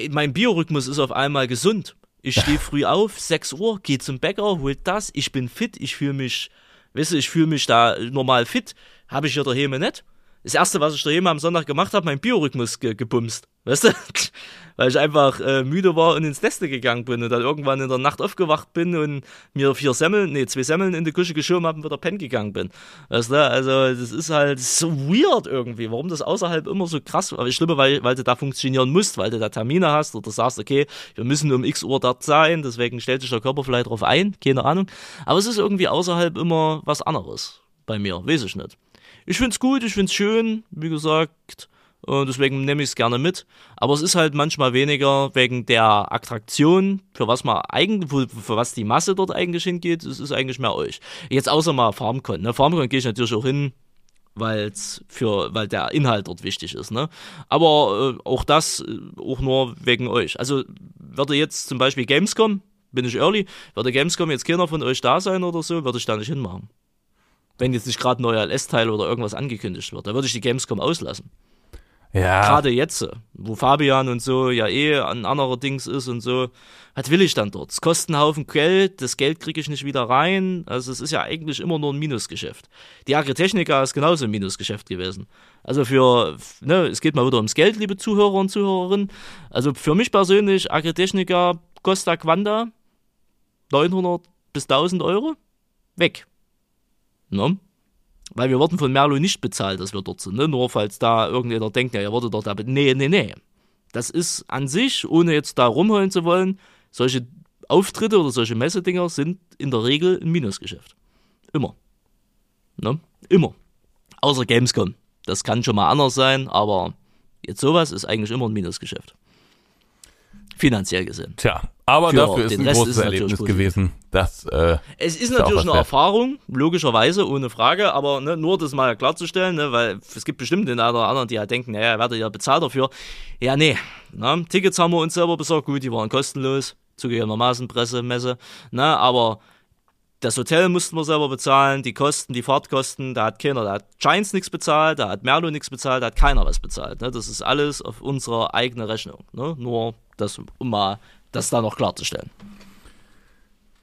Mein Biorhythmus ist auf einmal gesund. Ich stehe früh auf, 6 Uhr, gehe zum Bäcker, hol das, ich bin fit, ich fühle mich, weißt du, ich fühle mich da normal fit. Habe ich ja daheim nicht. Das erste, was ich daheim am Sonntag gemacht habe, mein Biorhythmus ge gebumst. Weißt du? Weil ich einfach äh, müde war und ins Neste gegangen bin und dann irgendwann in der Nacht aufgewacht bin und mir vier Semmeln, nee, zwei Semmeln in die Küche geschoben habe und wieder pennen gegangen bin. Weißt du? Also, das ist halt so weird irgendwie, warum das außerhalb immer so krass, aber glaube, weil, weil du da funktionieren musst, weil du da Termine hast oder sagst, okay, wir müssen um x Uhr dort sein, deswegen stellt sich der Körper vielleicht drauf ein, keine Ahnung. Aber es ist irgendwie außerhalb immer was anderes bei mir, weiß ich nicht. Ich find's gut, ich find's schön, wie gesagt, und deswegen nehme ich es gerne mit. Aber es ist halt manchmal weniger wegen der Attraktion, für was man eigentlich, für was die Masse dort eigentlich hingeht, es ist eigentlich mehr euch. Jetzt außer mal FarmCon. Ne? FarmCon gehe ich natürlich auch hin, weil's für, weil der Inhalt dort wichtig ist. Ne? Aber äh, auch das, äh, auch nur wegen euch. Also würde jetzt zum Beispiel Gamescom, bin ich early, würde Gamescom jetzt keiner von euch da sein oder so, würde ich da nicht hinmachen. Wenn jetzt nicht gerade ein neuer LS-Teil oder irgendwas angekündigt wird, da würde ich die Gamescom auslassen. Ja. Gerade jetzt, wo Fabian und so ja eh ein anderer Dings ist und so, was will ich dann dort? Es kostet einen Haufen Geld, das Geld kriege ich nicht wieder rein. Also es ist ja eigentlich immer nur ein Minusgeschäft. Die Agritechnica ist genauso ein Minusgeschäft gewesen. Also für, ne, es geht mal wieder ums Geld, liebe Zuhörer und Zuhörerinnen. Also für mich persönlich, Agritechnica, Costa Quanda, 900 bis 1000 Euro, weg. Ne? Weil wir wurden von Merlo nicht bezahlt, dass wir dort sind. Ne? Nur falls da irgendjemand denkt, ja, ihr wurdet dort, aber nee, nee, nee. Das ist an sich, ohne jetzt da rumholen zu wollen, solche Auftritte oder solche Messedinger sind in der Regel ein Minusgeschäft. Immer. Ne? Immer. Außer Gamescom. Das kann schon mal anders sein, aber jetzt sowas ist eigentlich immer ein Minusgeschäft. Finanziell gesehen. Tja, aber Für dafür ist ein Rest großes ist Erlebnis gewesen. Das, äh, Es ist natürlich eine wert. Erfahrung, logischerweise, ohne Frage, aber ne, nur das mal klarzustellen, ne, weil es gibt bestimmt den einen oder anderen, die halt denken, naja, werdet ja bezahlt dafür. Ja, nee. Ne, Tickets haben wir uns selber besorgt, gut, die waren kostenlos, zugegebenermaßen Presse, Messe, ne, aber das Hotel mussten wir selber bezahlen, die Kosten, die Fahrtkosten, da hat keiner, da hat Giants nichts bezahlt, da hat Merlo nichts bezahlt, da hat keiner was bezahlt. Ne? Das ist alles auf unsere eigene Rechnung. Ne? Nur das, um mal das da noch klarzustellen.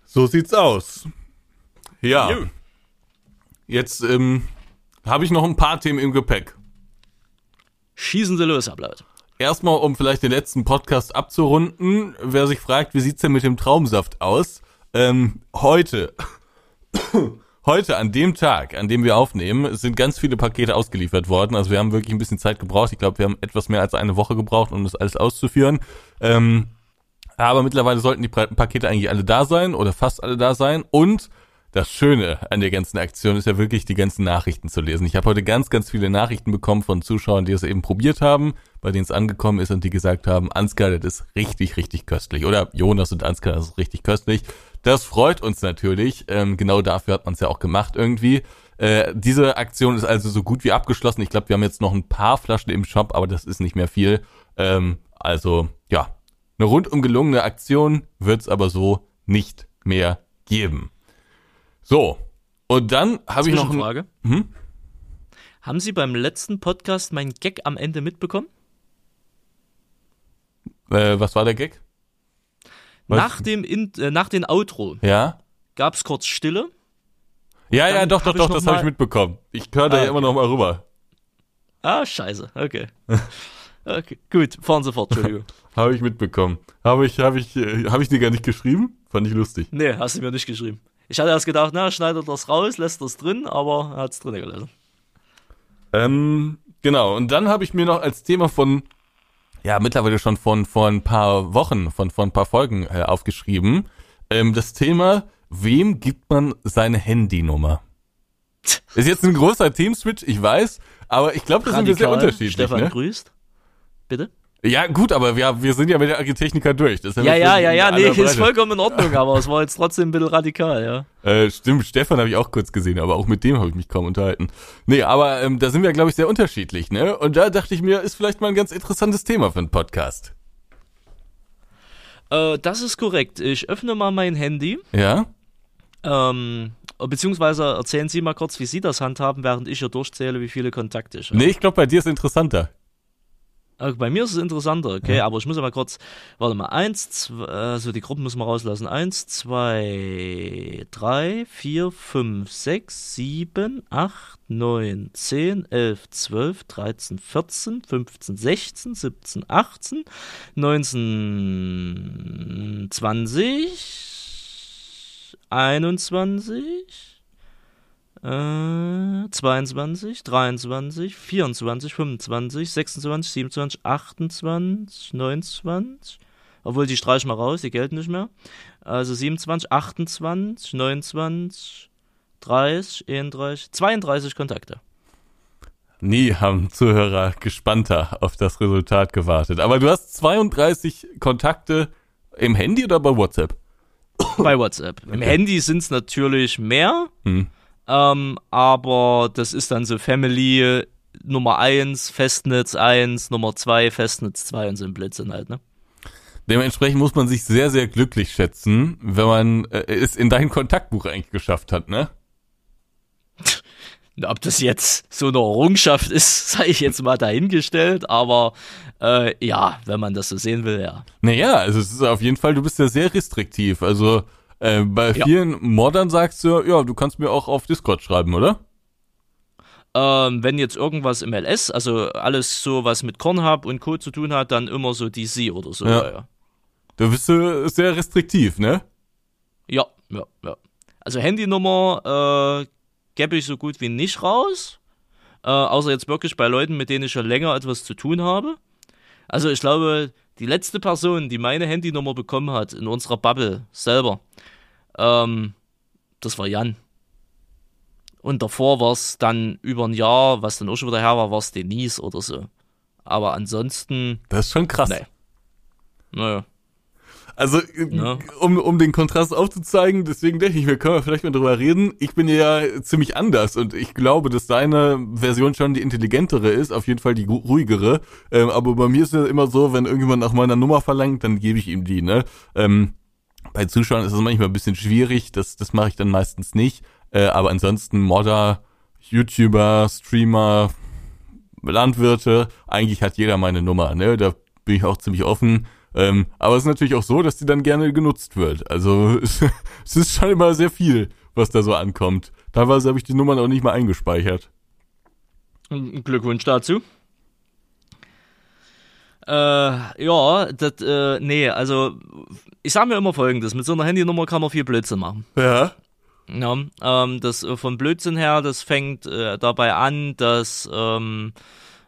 so sieht's aus. Ja. Jetzt ähm, habe ich noch ein paar Themen im Gepäck. Schießen Sie los, Ablaut. Erstmal, um vielleicht den letzten Podcast abzurunden, wer sich fragt, wie sieht's denn mit dem Traumsaft aus? Ähm, heute, heute an dem Tag, an dem wir aufnehmen, sind ganz viele Pakete ausgeliefert worden. Also wir haben wirklich ein bisschen Zeit gebraucht. Ich glaube, wir haben etwas mehr als eine Woche gebraucht, um das alles auszuführen. Ähm, aber mittlerweile sollten die Pa- Pakete eigentlich alle da sein oder fast alle da sein. Und das Schöne an der ganzen Aktion ist ja wirklich, die ganzen Nachrichten zu lesen. Ich habe heute ganz, ganz viele Nachrichten bekommen von Zuschauern, die es eben probiert haben, bei denen es angekommen ist und die gesagt haben, Ansgar, das ist richtig, richtig köstlich. Oder Jonas und Ansgar, das ist richtig köstlich. Das freut uns natürlich. Ähm, genau dafür hat man es ja auch gemacht irgendwie. Äh, diese Aktion ist also so gut wie abgeschlossen. Ich glaube, wir haben jetzt noch ein paar Flaschen im Shop, aber das ist nicht mehr viel. Ähm, also, ja, eine rundum gelungene Aktion wird's aber so nicht mehr geben. So, und dann habe ich noch ein, Zwischenfrage. Hm? Haben Sie beim letzten Podcast meinen Gag am Ende mitbekommen? äh, was war der Gag? Was? Nach dem, In äh, nach dem Outro Ja? gab es kurz Stille. Ja, ja, doch, doch, doch, das habe ich mitbekommen. Ich höre da Ah, ja immer noch mal rüber. Ah, scheiße. Okay. okay. Gut, fahren Sie fort, Entschuldigung. Habe ich mitbekommen. Habe ich, habe ich, äh, habe ich dir gar nicht geschrieben? Fand ich lustig. nee, hast du mir nicht geschrieben. Ich hatte erst gedacht, na, schneidet das raus, lässt das drin, aber er hat es drin gelassen. Ähm, genau. Und dann habe ich mir noch als Thema von, ja, mittlerweile schon von vor ein paar Wochen, von vor ein paar Folgen äh, aufgeschrieben. Ähm, das Thema, wem gibt man seine Handynummer? Ist jetzt ein großer Teamswitch, ich weiß, aber ich glaube, das sind wir sehr unterschiedlich. Stefan Ne? grüßt. Bitte? Ja, gut, aber wir, wir sind ja mit der Agritechniker durch. Das ist Ja, ja, ja, ja, aller nee, ist Breite. vollkommen in Ordnung, aber es war jetzt trotzdem ein bisschen radikal, ja. Äh, stimmt, Stefan habe ich auch kurz gesehen, aber auch mit dem habe ich mich kaum unterhalten. Nee, aber ähm, da sind wir, glaube ich, sehr unterschiedlich, ne? Und da dachte ich mir, ist vielleicht mal ein ganz interessantes Thema für einen Podcast. Äh, das ist korrekt. Ich öffne mal mein Handy. Ja? Ähm, beziehungsweise erzählen Sie mal kurz, wie Sie das handhaben, während ich hier durchzähle, wie viele Kontakte ich habe. Nee, ich glaube, bei dir ist interessanter. Äh, Bei mir ist es interessanter, okay, aber ich muss aber kurz, warte mal, eins, zwei, also die Gruppen müssen wir rauslassen. Eins, zwei, drei, vier, fünf, sechs, sieben, acht, neun, zehn, elf, zwölf, dreizehn, vierzehn, fünfzehn, sechzehn, siebzehn, achtzehn, neunzehn, zwanzig, einundzwanzig, äh, 22, 23, 24, 25, 26, 27, 28, 29. Obwohl, die streichen mal raus, die gelten nicht mehr. Also 27, 28, 29, 30, 31, 32 Kontakte. Nie haben Zuhörer gespannter auf das Resultat gewartet. Aber du hast 32 Kontakte im Handy oder bei WhatsApp? Bei WhatsApp. Im Okay. Handy sind es natürlich mehr, Hm. Ähm, aber das ist dann so Family Nummer 1, Festnetz 1, Nummer 2, Festnetz 2 und so ein Blödsinn halt, ne? Dementsprechend muss man sich sehr, sehr glücklich schätzen, wenn man äh, es in dein Kontaktbuch eigentlich geschafft hat, ne? Ob das jetzt so eine Errungenschaft ist, sei ich jetzt mal dahingestellt, aber äh, ja, wenn man das so sehen will, ja. Naja, also es ist auf jeden Fall, du bist ja sehr restriktiv. Also äh, bei Ja. vielen Moddern sagst du, ja, du kannst mir auch auf Discord schreiben, oder? Ähm, wenn jetzt irgendwas im LS, also alles so, was mit Kornhub und Co. zu tun hat, dann immer so DC oder so. Ja. Ja, ja. Du bist äh, sehr restriktiv, ne? Ja, ja, ja. Also Handynummer äh, gebe ich so gut wie nicht raus. Äh, außer jetzt wirklich bei Leuten, mit denen ich schon länger etwas zu tun habe. Also ich glaube, die letzte Person, die meine Handynummer bekommen hat in unserer Bubble selber, ähm, das war Jan. Und davor war es dann über ein Jahr, was dann auch schon wieder her war, war es Denise oder so. Aber ansonsten, Das ist schon krass. Nee. naja. Also, Ja. um, um den Kontrast aufzuzeigen, deswegen denke ich, wir können vielleicht mal drüber reden. Ich bin ja ziemlich anders und ich glaube, dass deine Version schon die intelligentere ist, auf jeden Fall die ruhigere. Ähm, aber bei mir ist es immer so, wenn irgendjemand nach meiner Nummer verlangt, dann gebe ich ihm die, ne? Ähm, bei Zuschauern ist es manchmal ein bisschen schwierig, das, das mache ich dann meistens nicht. Äh, aber ansonsten Modder, YouTuber, Streamer, Landwirte, eigentlich hat jeder meine Nummer, ne? Da bin ich auch ziemlich offen. Ähm, aber es ist natürlich auch so, dass die dann gerne genutzt wird. Also es, ist schon immer sehr viel, was da so ankommt. Teilweise habe ich die Nummern auch nicht mal eingespeichert. Glückwunsch dazu. Äh, ja, das, äh, nee, also ich sag mir immer folgendes, mit so einer Handynummer kann man viel Blödsinn machen. Ja. Ja, ähm, das äh, vom Blödsinn her, das fängt äh, dabei an, dass, ähm,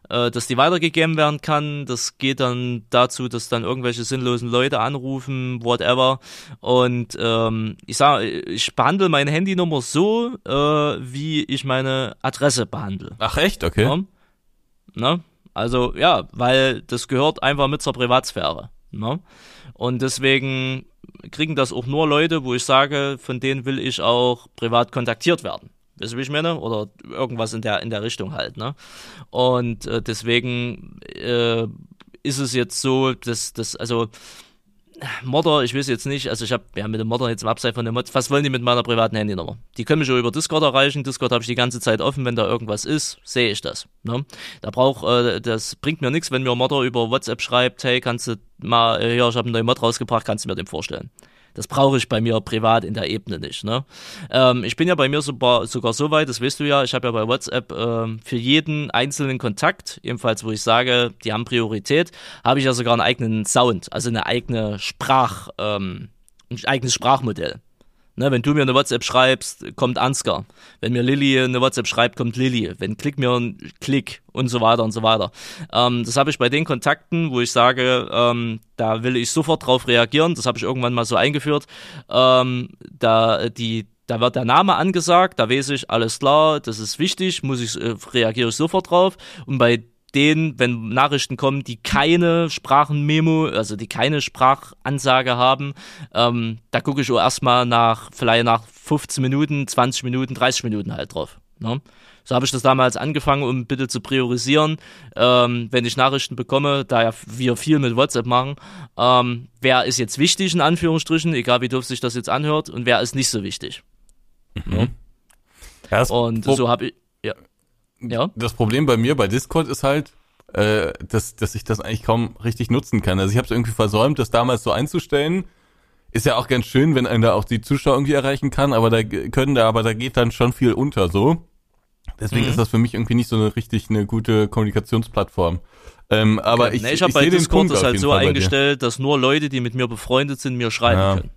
äh, dass die weitergegeben werden kann. Das geht dann dazu, dass dann irgendwelche sinnlosen Leute anrufen, whatever. Und ähm, ich sag, ich behandle meine Handynummer so, äh, wie ich meine Adresse behandle. Ach echt? Okay. Ja. Ne? Also ja, weil das gehört einfach mit zur Privatsphäre. Ne? Und deswegen kriegen das auch nur Leute, wo ich sage, von denen will ich auch privat kontaktiert werden. Weißt du, wie ich meine? Oder irgendwas in der, in der Richtung halt. Ne? Und äh, deswegen äh, ist es jetzt so, dass das, also Modder, ich weiß jetzt nicht, also ich habe ja mit dem Modder jetzt im Abseits von dem Mod, was wollen die mit meiner privaten Handynummer? Die können mich auch über Discord erreichen. Discord habe ich die ganze Zeit offen, wenn da irgendwas ist, sehe ich das. Ne? Da braucht, äh, das bringt mir nichts, wenn mir Modder über WhatsApp schreibt, hey, kannst du mal, äh, ja, ich habe einen neuen Mod rausgebracht, kannst du mir den vorstellen? Das brauche ich bei mir privat in der Ebene nicht. Ne? Ähm, ich bin ja bei mir sogar, sogar so weit, das weißt du ja, ich habe ja bei WhatsApp ähm, für jeden einzelnen Kontakt, ebenfalls wo ich sage, die haben Priorität, habe ich ja sogar einen eigenen Sound, also eine eigene Sprach, ähm, ein eigenes Sprachmodell. Ne, wenn du mir eine WhatsApp schreibst, kommt Ansgar. Wenn mir Lilly eine WhatsApp schreibt, kommt Lilly. Wenn Klick mir ein Klick und so weiter und so weiter. Ähm, das habe ich bei den Kontakten, wo ich sage, ähm, da will ich sofort drauf reagieren. Das habe ich irgendwann mal so eingeführt. Ähm, da die da wird der Name angesagt, da weiß ich, alles klar, das ist wichtig, muss ich, äh, reagiere ich sofort drauf. Und bei denen, wenn Nachrichten kommen, die keine Sprachenmemo, also die keine Sprachansage haben, ähm, da gucke ich auch erstmal nach, vielleicht nach 15 Minuten, 20 Minuten, 30 Minuten halt drauf. Ne? So habe ich das damals angefangen, um bitte zu priorisieren, ähm, wenn ich Nachrichten bekomme, da ja wir viel mit WhatsApp machen, ähm, wer ist jetzt wichtig in Anführungsstrichen, egal wie doof sich das jetzt anhört, und wer ist nicht so wichtig. Ja, das, Und Pro- so habe ich, ja. Das Problem bei mir bei Discord ist halt, äh, dass, dass ich das eigentlich kaum richtig nutzen kann. Also ich habe es irgendwie versäumt, das damals so einzustellen. Ist ja auch ganz schön, wenn einen da auch die Zuschauer irgendwie erreichen kann, aber da können da, aber da geht dann schon viel unter so. Deswegen Mhm. ist das für mich irgendwie nicht so eine richtig eine gute Kommunikationsplattform. Ähm, aber Okay. ich, nee, ich habe bei Discord Punkt das halt so Fall eingestellt, dass nur Leute, die mit mir befreundet sind, mir schreiben Ja. können.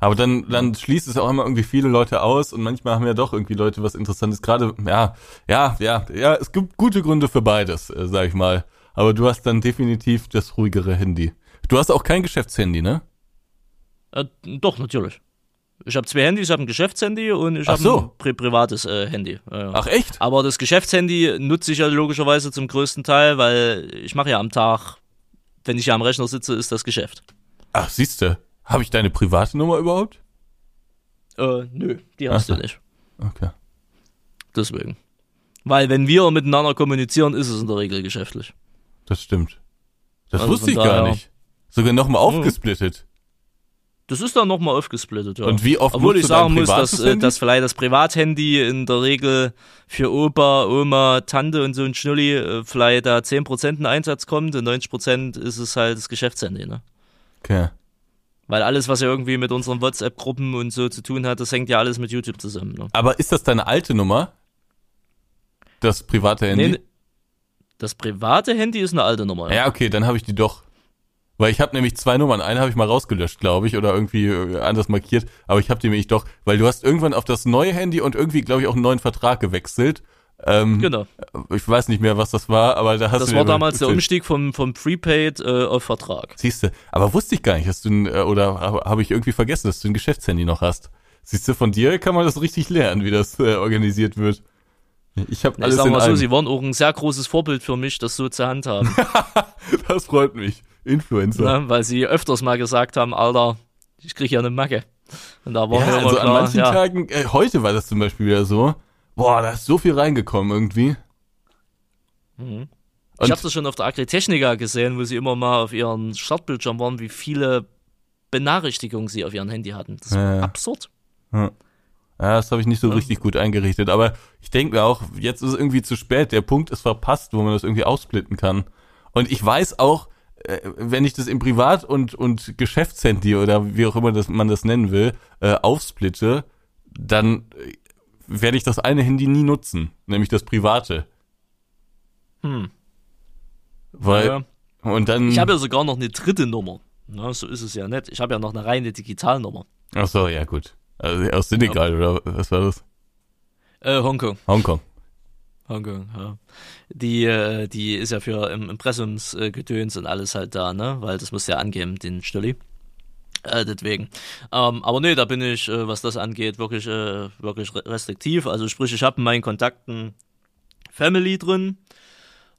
Aber dann, dann schließt es auch immer irgendwie viele Leute aus und manchmal haben ja doch irgendwie Leute was Interessantes. Gerade, ja, ja, ja, ja, es gibt gute Gründe für beides, äh, sag ich mal. Aber du hast dann definitiv das ruhigere Handy. Du hast auch kein Geschäftshandy, ne? Äh, doch, natürlich. Ich habe zwei Handys, ich habe ein Geschäftshandy und ich habe so. ein pri privates äh, Handy. Äh, Ach echt? Aber das Geschäftshandy nutze ich ja logischerweise zum größten Teil, weil ich mache ja am Tag, wenn ich ja am Rechner sitze, ist das Geschäft. Ach, siehste. Habe ich deine private Nummer überhaupt? Äh, nö, die hast Ach du nicht. Okay. Deswegen. Weil wenn wir miteinander kommunizieren, ist es in der Regel geschäftlich. Das stimmt. Das Also wusste ich gar nicht. Sogar nochmal aufgesplittet. Das ist dann nochmal aufgesplittet, ja. Und wie oft Obwohl ich sagen muss, dass, äh, Handy? dass vielleicht das Privathandy in der Regel für Opa, Oma, Tante und so ein Schnulli äh, vielleicht da 10% in Einsatz kommt und 90% ist es halt das Geschäftshandy, ne? Okay. Weil alles, was ja irgendwie mit unseren WhatsApp-Gruppen und so zu tun hat, das hängt ja alles mit YouTube zusammen, ne? Aber ist das deine alte Nummer? Das private Handy? Nee, das private Handy ist eine alte Nummer. Ja, okay, dann habe ich die doch. Weil ich habe nämlich zwei Nummern. Eine habe ich mal rausgelöscht, glaube ich, oder irgendwie äh, anders markiert. Aber ich habe die nämlich doch, weil du hast irgendwann auf das neue Handy und irgendwie, glaube ich, auch einen neuen Vertrag gewechselt. Ähm, Genau. Ich weiß nicht mehr, was das war, aber da hast Das du war mir damals der erzählt. Umstieg vom, vom Prepaid äh, auf Vertrag. Siehste, aber wusste ich gar nicht, dass du ein, äh, oder habe hab ich irgendwie vergessen, dass du ein Geschäftshandy noch hast. Siehst du, von dir kann man das richtig lernen, wie das äh, organisiert wird. Ich habe Ich alles sag in mal so, einem. sie waren auch ein sehr großes Vorbild für mich, das so zu handhaben. Das freut mich. Influencer. ne? Weil sie öfters mal gesagt haben, Alter, ich krieg ja eine Macke. Und da war Ja, also an klar, manchen ja, Tagen, äh, heute war das zum Beispiel wieder so, boah, da ist so viel reingekommen irgendwie. Mhm. Ich habe das schon auf der Agritechnica gesehen, wo sie immer mal auf ihren Startbildschirm waren, wie viele Benachrichtigungen sie auf ihrem Handy hatten. Das war Ja, ja. absurd. Ja, das habe ich nicht so Ja. richtig gut eingerichtet, aber ich denke mir auch, jetzt ist es irgendwie zu spät, der Punkt ist verpasst, wo man das irgendwie aufsplitten kann. Und ich weiß auch, äh, wenn ich das im Privat- und, und Geschäftshandy oder wie auch immer das, man das nennen will, äh, aufsplitte, dann äh, werde ich das eine Handy nie nutzen, nämlich das private. Hm. Weil, Ja. und dann, Ich habe ja sogar noch eine dritte Nummer. Na, so ist es ja nicht. Ich habe ja noch eine reine Digitalnummer. ach so, ja gut. Also aus Senegal oder was war das? Äh, Hongkong. Hongkong. Hongkong, ja. Die, äh, die ist ja für im Impressumsgedöns und alles halt da, ne? Weil das muss ja angeben, den Stulli. Äh, deswegen. Ähm, aber nee, da bin ich, äh, was das angeht, wirklich, äh, wirklich re- restriktiv. Also sprich, ich habe in meinen Kontakten Family drin,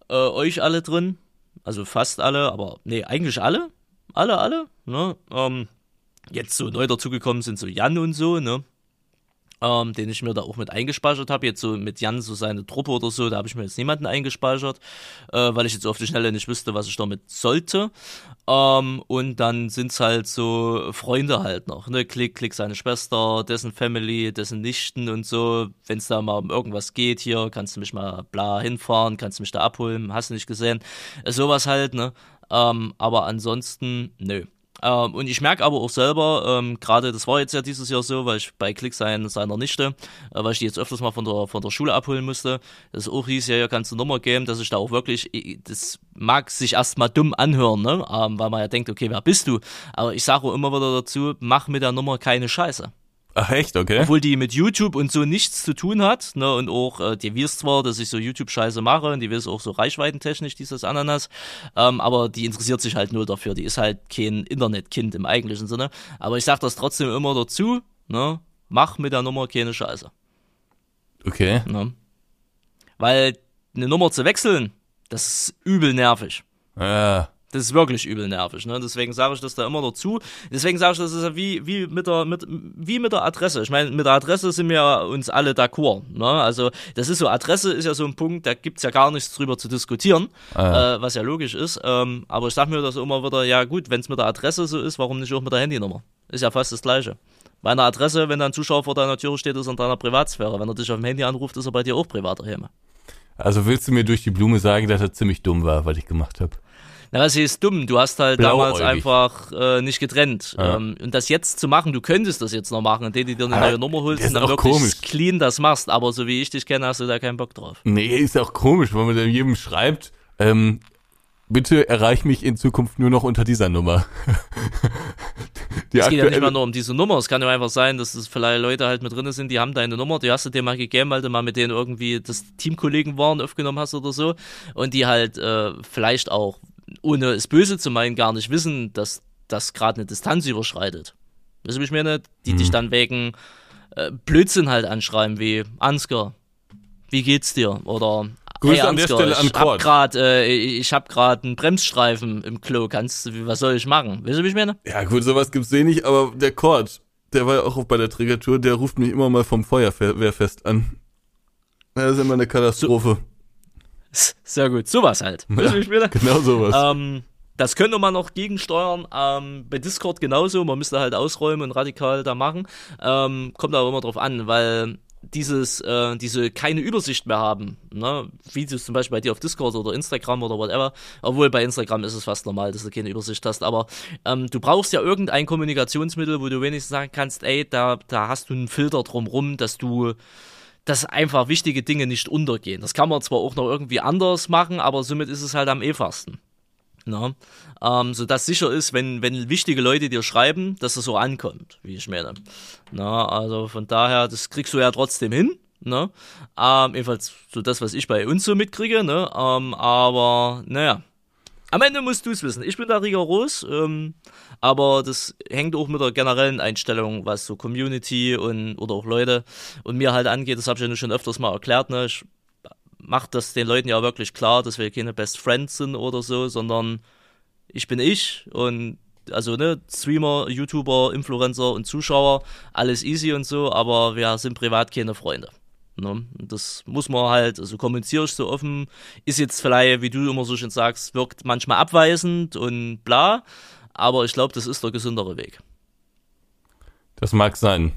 äh, euch alle drin, also fast alle, aber nee, eigentlich alle, alle, alle, ne? Ähm, jetzt so neu dazugekommen sind so Jan und so, ne? Ähm, den ich mir da auch mit eingespeichert habe. Jetzt so mit Jan, so seine Truppe oder so, da habe ich mir jetzt niemanden eingespeichert, äh, weil ich jetzt auf die Schnelle nicht wüsste, was ich damit sollte. Ähm, und dann sind's halt so Freunde halt noch, ne? Klick, Klick seine Schwester, dessen Family, dessen Nichten und so. Wenn's da mal um irgendwas geht, hier, kannst du mich mal bla hinfahren, kannst du mich da abholen, hast du nicht gesehen. Äh, sowas halt, ne? Ähm, aber ansonsten, nö. Ähm, und ich merke aber auch selber, ähm, gerade das war jetzt ja dieses Jahr so, weil ich bei Klick sein, seiner Nichte, äh, weil ich die jetzt öfters mal von der, von der Schule abholen musste, das auch hieß, ja, ja, kannst du Nummer geben, dass ich da auch wirklich, ich- das mag sich erstmal dumm anhören, ne? Ähm, weil man ja denkt, okay, wer bist du? Aber ich sage auch immer wieder dazu, mach mit der Nummer keine Scheiße. Ach echt, okay? Obwohl die mit YouTube und so nichts zu tun hat, ne, und auch, äh, die weiß zwar, dass ich so YouTube-Scheiße mache und die weiß auch so reichweitentechnisch, dieses Ananas, ähm, aber die interessiert sich halt nur dafür, die ist halt kein Internetkind im eigentlichen Sinne, aber ich sag das trotzdem immer dazu, ne, mach mit der Nummer keine Scheiße, Okay. ne, weil eine Nummer zu wechseln, das ist übel nervig. Ja. Das ist wirklich übel nervig, ne? Deswegen sage ich das da immer dazu. Deswegen sage ich, das ist ja wie, wie mit der, mit, wie mit der Adresse. Ich meine, mit der Adresse sind wir ja uns alle d'accord, ne? Also, das ist so, Adresse ist ja so ein Punkt, da gibt's ja gar nichts drüber zu diskutieren, Ah. äh, was ja logisch ist. Ähm, aber ich sag mir das immer wieder, ja gut, wenn es mit der Adresse so ist, warum nicht auch mit der Handynummer? Ist ja fast das Gleiche. Bei einer Adresse, wenn da ein Zuschauer vor deiner Tür steht, ist er in deiner Privatsphäre. Wenn er dich auf dem Handy anruft, ist er bei dir auch privat daheim. Also willst du mir durch die Blume sagen, dass das ziemlich dumm war, was ich gemacht habe? Na, was ist dumm? Du hast halt damals einfach äh, nicht getrennt. Ja. Ähm, und das jetzt zu machen, du könntest das jetzt noch machen, indem du dir eine Aber neue Nummer holst und dann wirklich komisch. clean das machst. Aber so wie ich dich kenne, hast du da keinen Bock drauf. Nee, ist auch komisch, wenn man dann jedem schreibt, ähm, bitte erreich mich in Zukunft nur noch unter dieser Nummer. die Es geht ja nicht mal nur um diese Nummer. Es kann ja einfach sein, dass es vielleicht Leute halt mit drin sind, die haben deine Nummer, die hast du dir mal gegeben, weil du mal mit denen irgendwie das Teamkollegen waren, aufgenommen hast oder so. Und die halt äh, vielleicht auch, ohne es böse zu meinen, gar nicht wissen, dass das gerade eine Distanz überschreitet. Weißt du, ich meine? Die Mhm. dich dann wegen äh, Blödsinn halt anschreiben, wie Ansgar, wie geht's dir? Oder Grüße an der Stelle an ich hab Kort. grad, äh, ich hab grad einen Bremsstreifen im Klo, kannst du, was soll ich machen? Weißt du, wie ich meine? Ja gut, sowas gibt's wenig, aber der Cord, der war ja auch bei der Triggertour, der ruft mich immer mal vom Feuerwehrfest an. Das ist immer eine Katastrophe. Sehr gut, sowas halt. Weißt du, wie ich meine? Genau sowas. Ähm, das könnte man noch gegensteuern. Ähm, bei Discord genauso. Man müsste halt ausräumen und radikal da machen. Ähm, kommt aber immer drauf an, weil dieses, äh, diese keine Übersicht mehr haben, ne? Videos zum Beispiel bei dir auf Discord oder Instagram oder whatever, obwohl bei Instagram ist es fast normal, dass du keine Übersicht hast, aber ähm, du brauchst ja irgendein Kommunikationsmittel, wo du wenigstens sagen kannst, ey, da, da hast du einen Filter drumrum, dass du dass einfach wichtige Dinge nicht untergehen. Das kann man zwar auch noch irgendwie anders machen, aber somit ist es halt am einfachsten. Na, ähm, so dass sicher ist, wenn, wenn wichtige Leute dir schreiben, dass es so ankommt, wie ich meine. Na, also von daher, das kriegst du ja trotzdem hin. Ne? Ähm, jedenfalls so das, was ich bei uns so mitkriege, ne? Ähm, aber naja. Am Ende musst du es wissen. Ich bin da rigoros, ähm, aber das hängt auch mit der generellen Einstellung, was so Community und oder auch Leute und mir halt angeht. Das habe ich ja schon öfters mal erklärt. Ne? Ich mache das den Leuten ja wirklich klar, dass wir keine Best Friends sind oder so, sondern ich bin ich und also ne, Streamer, YouTuber, Influencer und Zuschauer, alles easy und so, aber wir sind privat keine Freunde. Ne? Das muss man halt, also kommuniziere ich so offen, ist jetzt vielleicht, wie du immer so schön sagst, wirkt manchmal abweisend und bla, aber ich glaube, das ist der gesündere Weg. Das mag sein.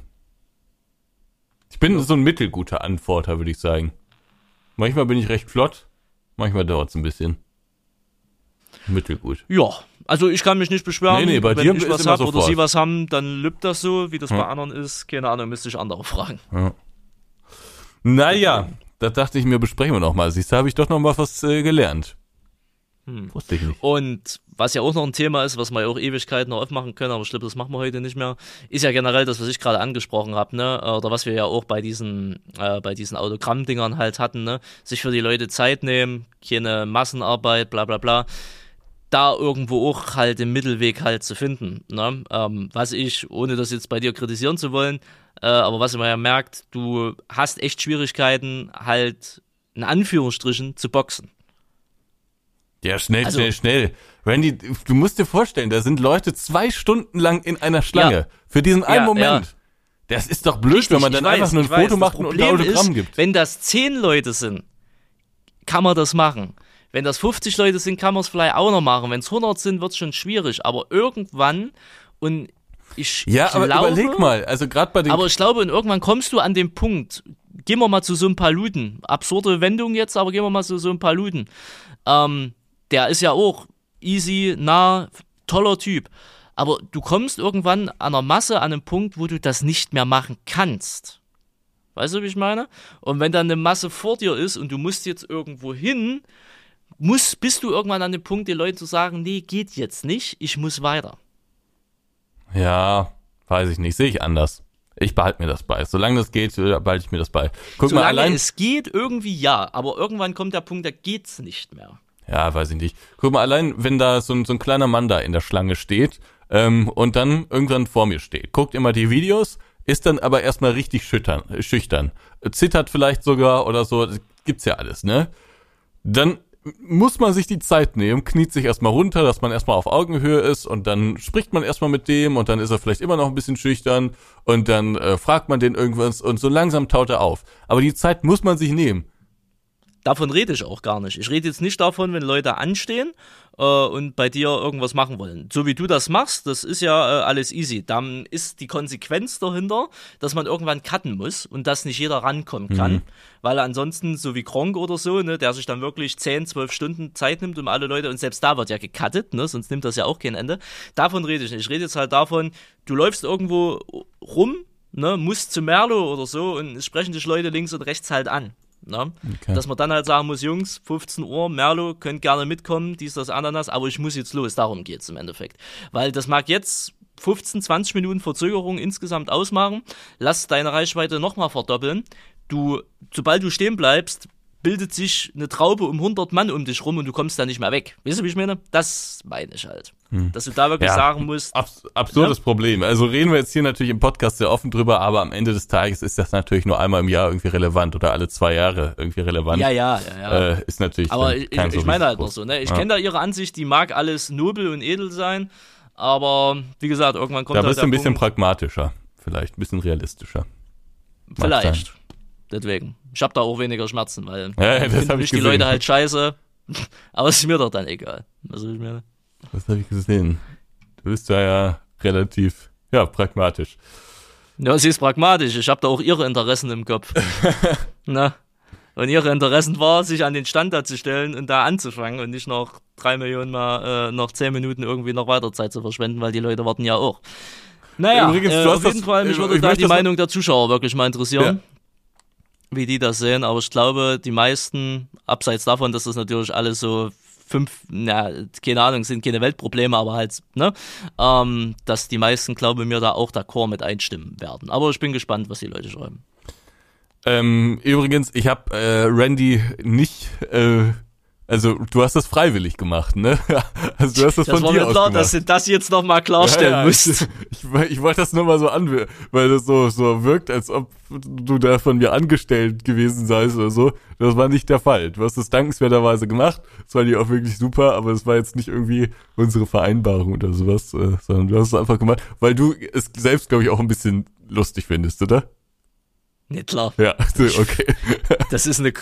Ich bin so ein mittelguter Antworter, würde ich sagen. Manchmal bin ich recht flott, manchmal dauert's ein bisschen. Mittelgut. Ja, also ich kann mich nicht beschweren. Nee, nee, bei Wenn dir ich was immer hab oder sie was haben, dann lübt das so, wie das Ja. bei anderen ist. Keine Ahnung, müsste ich andere fragen. Naja, da dachte ich mir, besprechen wir noch mal. Siehst du, habe ich doch noch mal was äh, gelernt. Hm. Wusste ich nicht. Und was ja auch noch ein Thema ist, was wir ja auch Ewigkeiten noch aufmachen können, aber ich glaube, das machen wir heute nicht mehr, ist ja generell das, was ich gerade angesprochen habe, ne? Oder was wir ja auch bei diesen, äh, bei diesen Autogrammdingern halt hatten, ne? Sich für die Leute Zeit nehmen, keine Massenarbeit, bla bla bla. Da irgendwo auch halt den Mittelweg halt zu finden. Ne? Ähm, was ich, ohne das jetzt bei dir kritisieren zu wollen, äh, aber was man ja merkt, du hast echt Schwierigkeiten, halt in Anführungsstrichen zu boxen. Ja, schnell, Also- schnell, schnell. Randy, du musst dir vorstellen, da sind Leute zwei Stunden lang in einer Schlange. Ja. Für diesen einen Ja, Moment. ja. Das ist doch blöd, wenn man dann weiß, einfach nur ein weiß. Foto macht und ein Autogramm ist, gibt. Wenn das zehn Leute sind, kann man das machen. Wenn das 50 Leute sind, kann man es vielleicht auch noch machen. Wenn es 100 sind, wird es schon schwierig. Aber irgendwann, und ich Ja, aber glaube, überleg mal, also gerade bei den aber ich glaube, irgendwann kommst du an den Punkt, gehen wir mal zu so ein paar Luden. Absurde Wendung jetzt, aber gehen wir mal zu so ein paar Luden. Ähm, der ist ja auch easy, nah, toller Typ. Aber du kommst irgendwann an einer Masse an einem Punkt, wo du das nicht mehr machen kannst. Weißt du, wie ich meine? Und wenn dann eine Masse vor dir ist und du musst jetzt irgendwo hin, musst, bist du irgendwann an dem Punkt, den Leuten zu sagen, nee, geht jetzt nicht, ich muss weiter. Ja, weiß ich nicht, sehe ich anders. Ich behalte mir das bei. Solange das geht, äh, behalte ich mir das bei. Guck mal, Solange allein. es geht, irgendwie ja, aber irgendwann kommt der Punkt, da geht's nicht mehr. Ja, weiß ich nicht. Guck mal, allein, wenn da so ein, so ein kleiner Mann da in der Schlange steht ähm, und dann irgendwann vor mir steht, guckt immer die Videos, ist dann aber erstmal richtig schüchtern, schüchtern, zittert vielleicht sogar oder so, das gibt's ja alles, ne? Dann muss man sich die Zeit nehmen, kniet sich erstmal runter, dass man erstmal auf Augenhöhe ist und dann spricht man erstmal mit dem und dann ist er vielleicht immer noch ein bisschen schüchtern und dann äh, fragt man den irgendwas und so langsam taut er auf. Aber die Zeit muss man sich nehmen. Davon rede ich auch gar nicht. Ich rede jetzt nicht davon, wenn Leute anstehen äh, und bei dir irgendwas machen wollen. So wie du das machst, das ist ja äh, alles easy. Dann ist die Konsequenz dahinter, dass man irgendwann cutten muss und dass nicht jeder rankommen kann. Mhm. Weil ansonsten, so wie Gronk oder so, ne, der sich dann wirklich 10, 12 Stunden Zeit nimmt, um alle Leute, und selbst da wird ja gecuttet, ne, sonst nimmt das ja auch kein Ende. Davon rede ich nicht. Ich rede jetzt halt davon, du läufst irgendwo rum, ne, musst zu Merlo oder so und es sprechen dich Leute links und rechts halt an. Ne? Okay. Dass man dann halt sagen muss, Jungs, 15 Uhr, Merlo, könnt gerne mitkommen, dies, das, Ananas, aber ich muss jetzt los. Darum geht es im Endeffekt. Weil das mag jetzt 15, 20 Minuten Verzögerung insgesamt ausmachen. Lass deine Reichweite nochmal verdoppeln. Du, sobald du stehen bleibst, bildet sich eine Traube um 100 Mann um dich rum und du kommst da nicht mehr weg. Weißt du, wie ich meine? Das meine ich halt. Hm. Dass du da wirklich ja, sagen musst. Abs absurdes ja? Problem. Also reden wir jetzt hier natürlich im Podcast sehr offen drüber, aber am Ende des Tages ist das natürlich nur einmal im Jahr irgendwie relevant oder alle zwei Jahre irgendwie relevant. Ja, ja, ja. ja. Äh, ist natürlich. Aber ich, ich, so meine halt noch so, ne? Ich ja. kenne da ihre Ansicht, die mag alles nobel und edel sein, aber wie gesagt, irgendwann kommt da bist halt du ein bisschen Punkt, pragmatischer, vielleicht ein bisschen realistischer. Vielleicht. Deswegen. Ich habe da auch weniger Schmerzen, weil ja, ja, das ich die Leute halt scheiße. Aber es ist mir doch dann egal. Also ich mir das habe ich gesehen. Du bist ja, ja relativ ja, pragmatisch. Ja, sie ist pragmatisch. Ich habe da auch ihre Interessen im Kopf. Na? Und ihre Interessen war, sich an den Standard zu stellen und da anzufangen und nicht noch drei Millionen mal äh, noch zehn Minuten irgendwie noch weiter Zeit zu verschwenden, weil die Leute warten ja auch. Naja, Übrigens, äh, auf jeden das, Fall, mich würde da die Meinung der Zuschauer wirklich mal interessieren. Ja wie die das sehen, aber ich glaube, die meisten, abseits davon, dass das natürlich alles so fünf, na, keine Ahnung, sind keine Weltprobleme, aber halt, ne, ähm, dass die meisten, glaube mir da auch d'accord mit einstimmen werden. Aber ich bin gespannt, was die Leute schreiben. Ähm, übrigens, ich habe äh, Randy nicht äh, also du hast das freiwillig gemacht, ne? Also du hast das, das von dir aus klar, gemacht. dass du das jetzt noch mal klarstellen ja, ja, musst. Ich, ich, ich wollte das nur mal so an, weil das so so wirkt, als ob du da von mir angestellt gewesen seist oder so. Das war nicht der Fall. Du hast das dankenswerterweise gemacht. Das war dir auch wirklich super, aber es war jetzt nicht irgendwie unsere Vereinbarung oder sowas, äh, sondern du hast es einfach gemacht, weil du es selbst, glaube ich, auch ein bisschen lustig findest, oder? Klar. Ja, okay. Das ist eine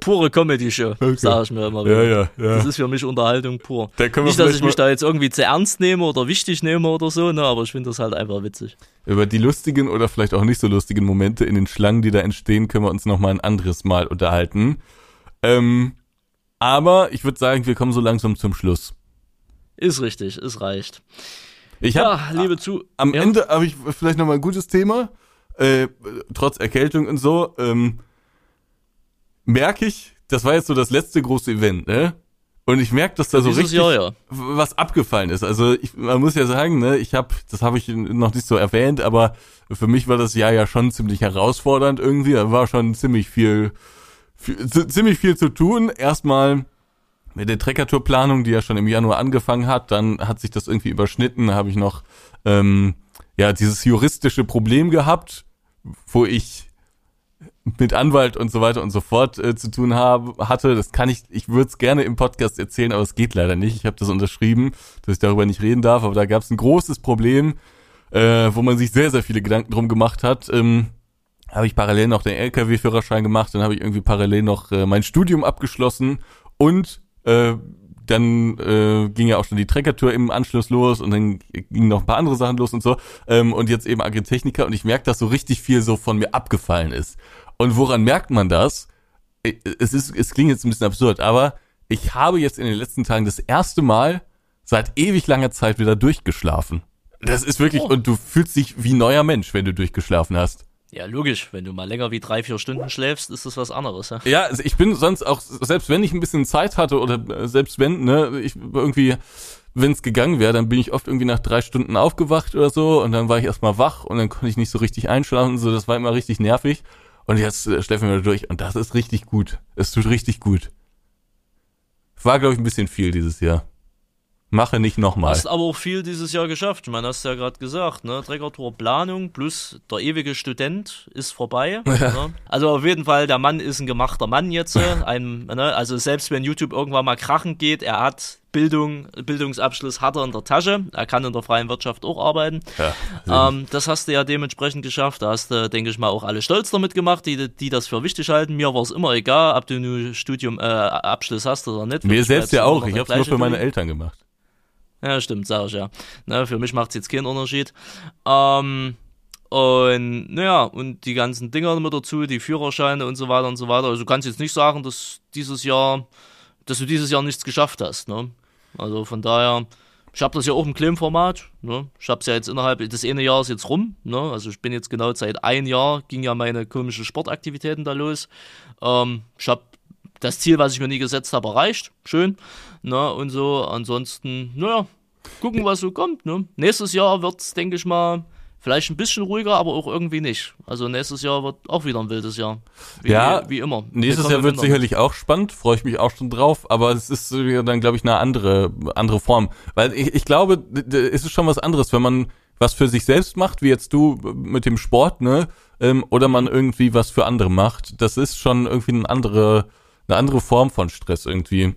pure Comedy-Show, okay. sage ich mir immer wieder. Ja, ja, ja. Das ist für mich Unterhaltung pur. Da Nicht, dass ich mich da jetzt irgendwie zu ernst nehme oder wichtig nehme oder so, ne, aber ich finde das halt einfach witzig. Über die lustigen oder vielleicht auch nicht so lustigen Momente in den Schlangen, die da entstehen, können wir uns nochmal ein anderes Mal unterhalten. Ähm, aber ich würde sagen, wir kommen so langsam zum Schluss. Ist richtig, es reicht. Ich hab, ja, liebe zu. Am ja. Ende habe ich vielleicht nochmal ein gutes Thema äh, trotz Erkältung und so, ähm, merke ich, das war jetzt so das letzte große Event, ne? Und ich merke, dass da so richtig Jahr, ja. was abgefallen ist. Also ich, man muss ja sagen, ne, ich habe, das habe ich noch nicht so erwähnt, aber für mich war das Jahr ja schon ziemlich herausfordernd irgendwie. Da war schon ziemlich viel, viel ziemlich viel zu tun. Erstmal mit der Treckertourplanung, die ja schon im Januar angefangen hat, dann hat sich das irgendwie überschnitten. Habe ich noch ähm, ja dieses juristische Problem gehabt wo ich mit Anwalt und so weiter und so fort äh, zu tun habe, hatte. Das kann ich, ich würde es gerne im Podcast erzählen, aber es geht leider nicht. Ich habe das unterschrieben, dass ich darüber nicht reden darf, aber da gab es ein großes Problem, äh, wo man sich sehr, sehr viele Gedanken drum gemacht hat. Ähm, habe ich parallel noch den LKW-Führerschein gemacht, dann habe ich irgendwie parallel noch äh, mein Studium abgeschlossen und äh, dann äh, ging ja auch schon die Treckertour im Anschluss los und dann gingen noch ein paar andere Sachen los und so. Ähm, und jetzt eben Agritechniker und ich merke, dass so richtig viel so von mir abgefallen ist. Und woran merkt man das? Äh, es ist, es klingt jetzt ein bisschen absurd, aber ich habe jetzt in den letzten Tagen das erste Mal seit ewig langer Zeit wieder durchgeschlafen. Das ist wirklich, oh. und du fühlst dich wie neuer Mensch, wenn du durchgeschlafen hast. Ja, logisch. Wenn du mal länger wie drei, vier Stunden schläfst, ist das was anderes. Ja, ja also ich bin sonst auch, selbst wenn ich ein bisschen Zeit hatte oder äh, selbst wenn, ne, ich irgendwie, wenn es gegangen wäre, dann bin ich oft irgendwie nach drei Stunden aufgewacht oder so und dann war ich erstmal wach und dann konnte ich nicht so richtig einschlafen so. Das war immer richtig nervig. Und jetzt äh, schläfen wir durch und das ist richtig gut. Es tut richtig gut. War, glaube ich, ein bisschen viel dieses Jahr. Mache nicht nochmal. Hast aber auch viel dieses Jahr geschafft. Meine, hast ja gerade gesagt, ne? Treckertour Planung plus der ewige Student ist vorbei. Ne? Also auf jeden Fall, der Mann ist ein gemachter Mann jetzt. Ein, ne? Also selbst wenn YouTube irgendwann mal krachen geht, er hat Bildung, Bildungsabschluss hat er in der Tasche. Er kann in der freien Wirtschaft auch arbeiten. Ja, ähm, das hast du ja dementsprechend geschafft. Da hast du, denke ich mal, auch alle stolz damit gemacht, die, die das für wichtig halten. Mir war es immer egal, ob du nur Studium, äh, Abschluss hast oder nicht. Mir selbst ja auch. Ich habe es nur für meine Eltern gemacht. Ja, stimmt, sag ich ja. Na, für mich macht es jetzt keinen Unterschied. Ähm, und naja, und die ganzen Dinger mit dazu, die Führerscheine und so weiter und so weiter. Also du kannst jetzt nicht sagen, dass dieses Jahr, dass du dieses Jahr nichts geschafft hast. Ne? Also von daher, ich habe das ja auch im Claim-Format. Ne? Ich habe es ja jetzt innerhalb des eine Jahres jetzt rum. Ne? Also ich bin jetzt genau seit ein Jahr, ging ja meine komischen Sportaktivitäten da los. Ähm, ich habe das Ziel, was ich mir nie gesetzt habe, erreicht. Schön. Ne? Und so, ansonsten, naja, gucken, was so kommt. Ne? Nächstes Jahr wird es, denke ich mal, Vielleicht ein bisschen ruhiger, aber auch irgendwie nicht. Also nächstes Jahr wird auch wieder ein wildes Jahr. Wie, ja, wie immer. Nächstes Jahr wird sicherlich auch spannend, freue ich mich auch schon drauf, aber es ist dann, glaube ich, eine andere, andere Form. Weil ich, ich glaube, es ist schon was anderes, wenn man was für sich selbst macht, wie jetzt du mit dem Sport, ne? Ähm, oder man irgendwie was für andere macht. Das ist schon irgendwie eine andere, eine andere Form von Stress irgendwie.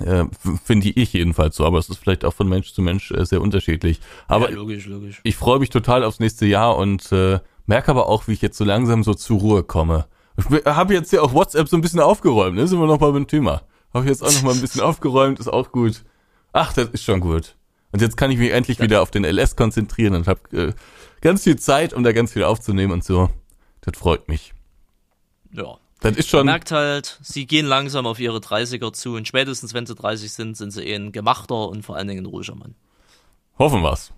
Äh, Finde ich jedenfalls so, aber es ist vielleicht auch von Mensch zu Mensch äh, sehr unterschiedlich. Aber ja, logisch, logisch. ich freue mich total aufs nächste Jahr und äh, merke aber auch, wie ich jetzt so langsam so zur Ruhe komme. Ich habe jetzt ja auch WhatsApp so ein bisschen aufgeräumt, ne? Sind wir noch mal beim Thema. Habe ich jetzt auch noch mal ein bisschen aufgeräumt, ist auch gut. Ach, das ist schon gut. Und jetzt kann ich mich endlich wieder auf den LS konzentrieren und habe äh, ganz viel Zeit, um da ganz viel aufzunehmen und so. Das freut mich. Ja, das ist schon. Man merkt halt, sie gehen langsam auf ihre 30er zu und spätestens wenn sie 30 sind, sind sie eh ein gemachter und vor allen Dingen ein ruhiger Mann. Hoffen wir's.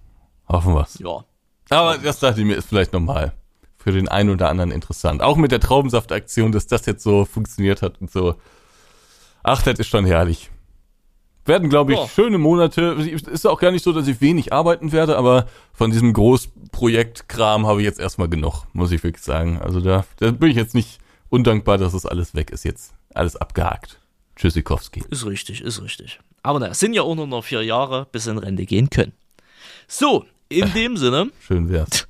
Hoffen wir's. Ja. Aber das dachte ich mir, ist vielleicht nochmal für den einen oder anderen interessant. Auch mit der Traubensaftaktion, dass das jetzt so funktioniert hat und so. Ach, das ist schon herrlich. Werden, glaube ich, ja. schöne Monate. Ist auch gar nicht so, dass ich wenig arbeiten werde, aber von diesem Großprojektkram habe ich jetzt erstmal genug, muss ich wirklich sagen. Also da, da bin ich jetzt nicht undankbar, dass das alles weg ist jetzt. Alles abgehakt. Tschüssikowski. Ist richtig, ist richtig. Aber naja, es sind ja auch nur noch vier Jahre, bis sie in Rente gehen können. So, in äh, dem Sinne. Schön wär's.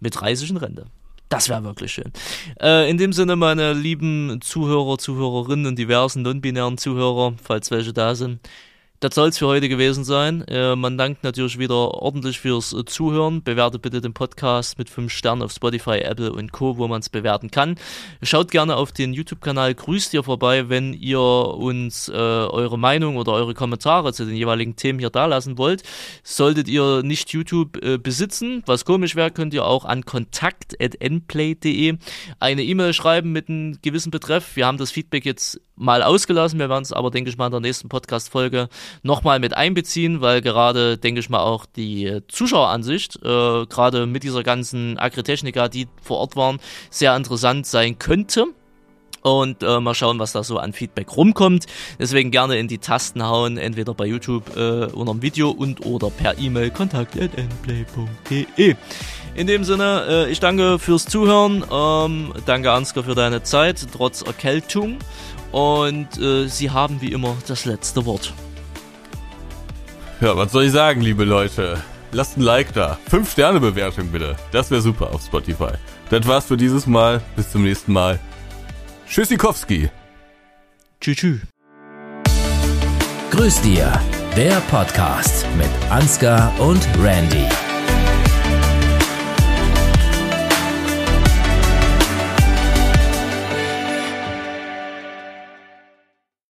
Mit 30 in Rente. Das wäre wirklich schön. Äh, in dem Sinne, meine lieben Zuhörer, Zuhörerinnen und diversen non-binären Zuhörer, falls welche da sind, das soll es für heute gewesen sein. Äh, man dankt natürlich wieder ordentlich fürs äh, Zuhören. Bewertet bitte den Podcast mit 5 Sternen auf Spotify, Apple und Co., wo man es bewerten kann. Schaut gerne auf den YouTube-Kanal Grüßt ihr vorbei, wenn ihr uns äh, eure Meinung oder eure Kommentare zu den jeweiligen Themen hier dalassen wollt. Solltet ihr nicht YouTube äh, besitzen, was komisch wäre, könnt ihr auch an kontakt.nplay.de eine E-Mail schreiben mit einem gewissen Betreff. Wir haben das Feedback jetzt mal ausgelassen. Wir werden es aber, denke ich mal, in der nächsten Podcast-Folge nochmal mit einbeziehen, weil gerade, denke ich mal, auch die Zuschaueransicht, äh, gerade mit dieser ganzen Agritechnica, die vor Ort waren, sehr interessant sein könnte. Und äh, mal schauen, was da so an Feedback rumkommt. Deswegen gerne in die Tasten hauen, entweder bei YouTube äh, unter dem Video und oder per E-Mail kontakt.nplay.de. In dem Sinne, äh, ich danke fürs Zuhören. Ähm, danke Ansgar für deine Zeit, trotz Erkältung. Und äh, Sie haben wie immer das letzte Wort. Ja, was soll ich sagen, liebe Leute? Lasst ein Like da. Fünf Sterne Bewertung bitte. Das wäre super auf Spotify. Das war's für dieses Mal. Bis zum nächsten Mal. Tschüssikowski. Tschüss. Grüß dir. Der Podcast mit Ansgar und Randy.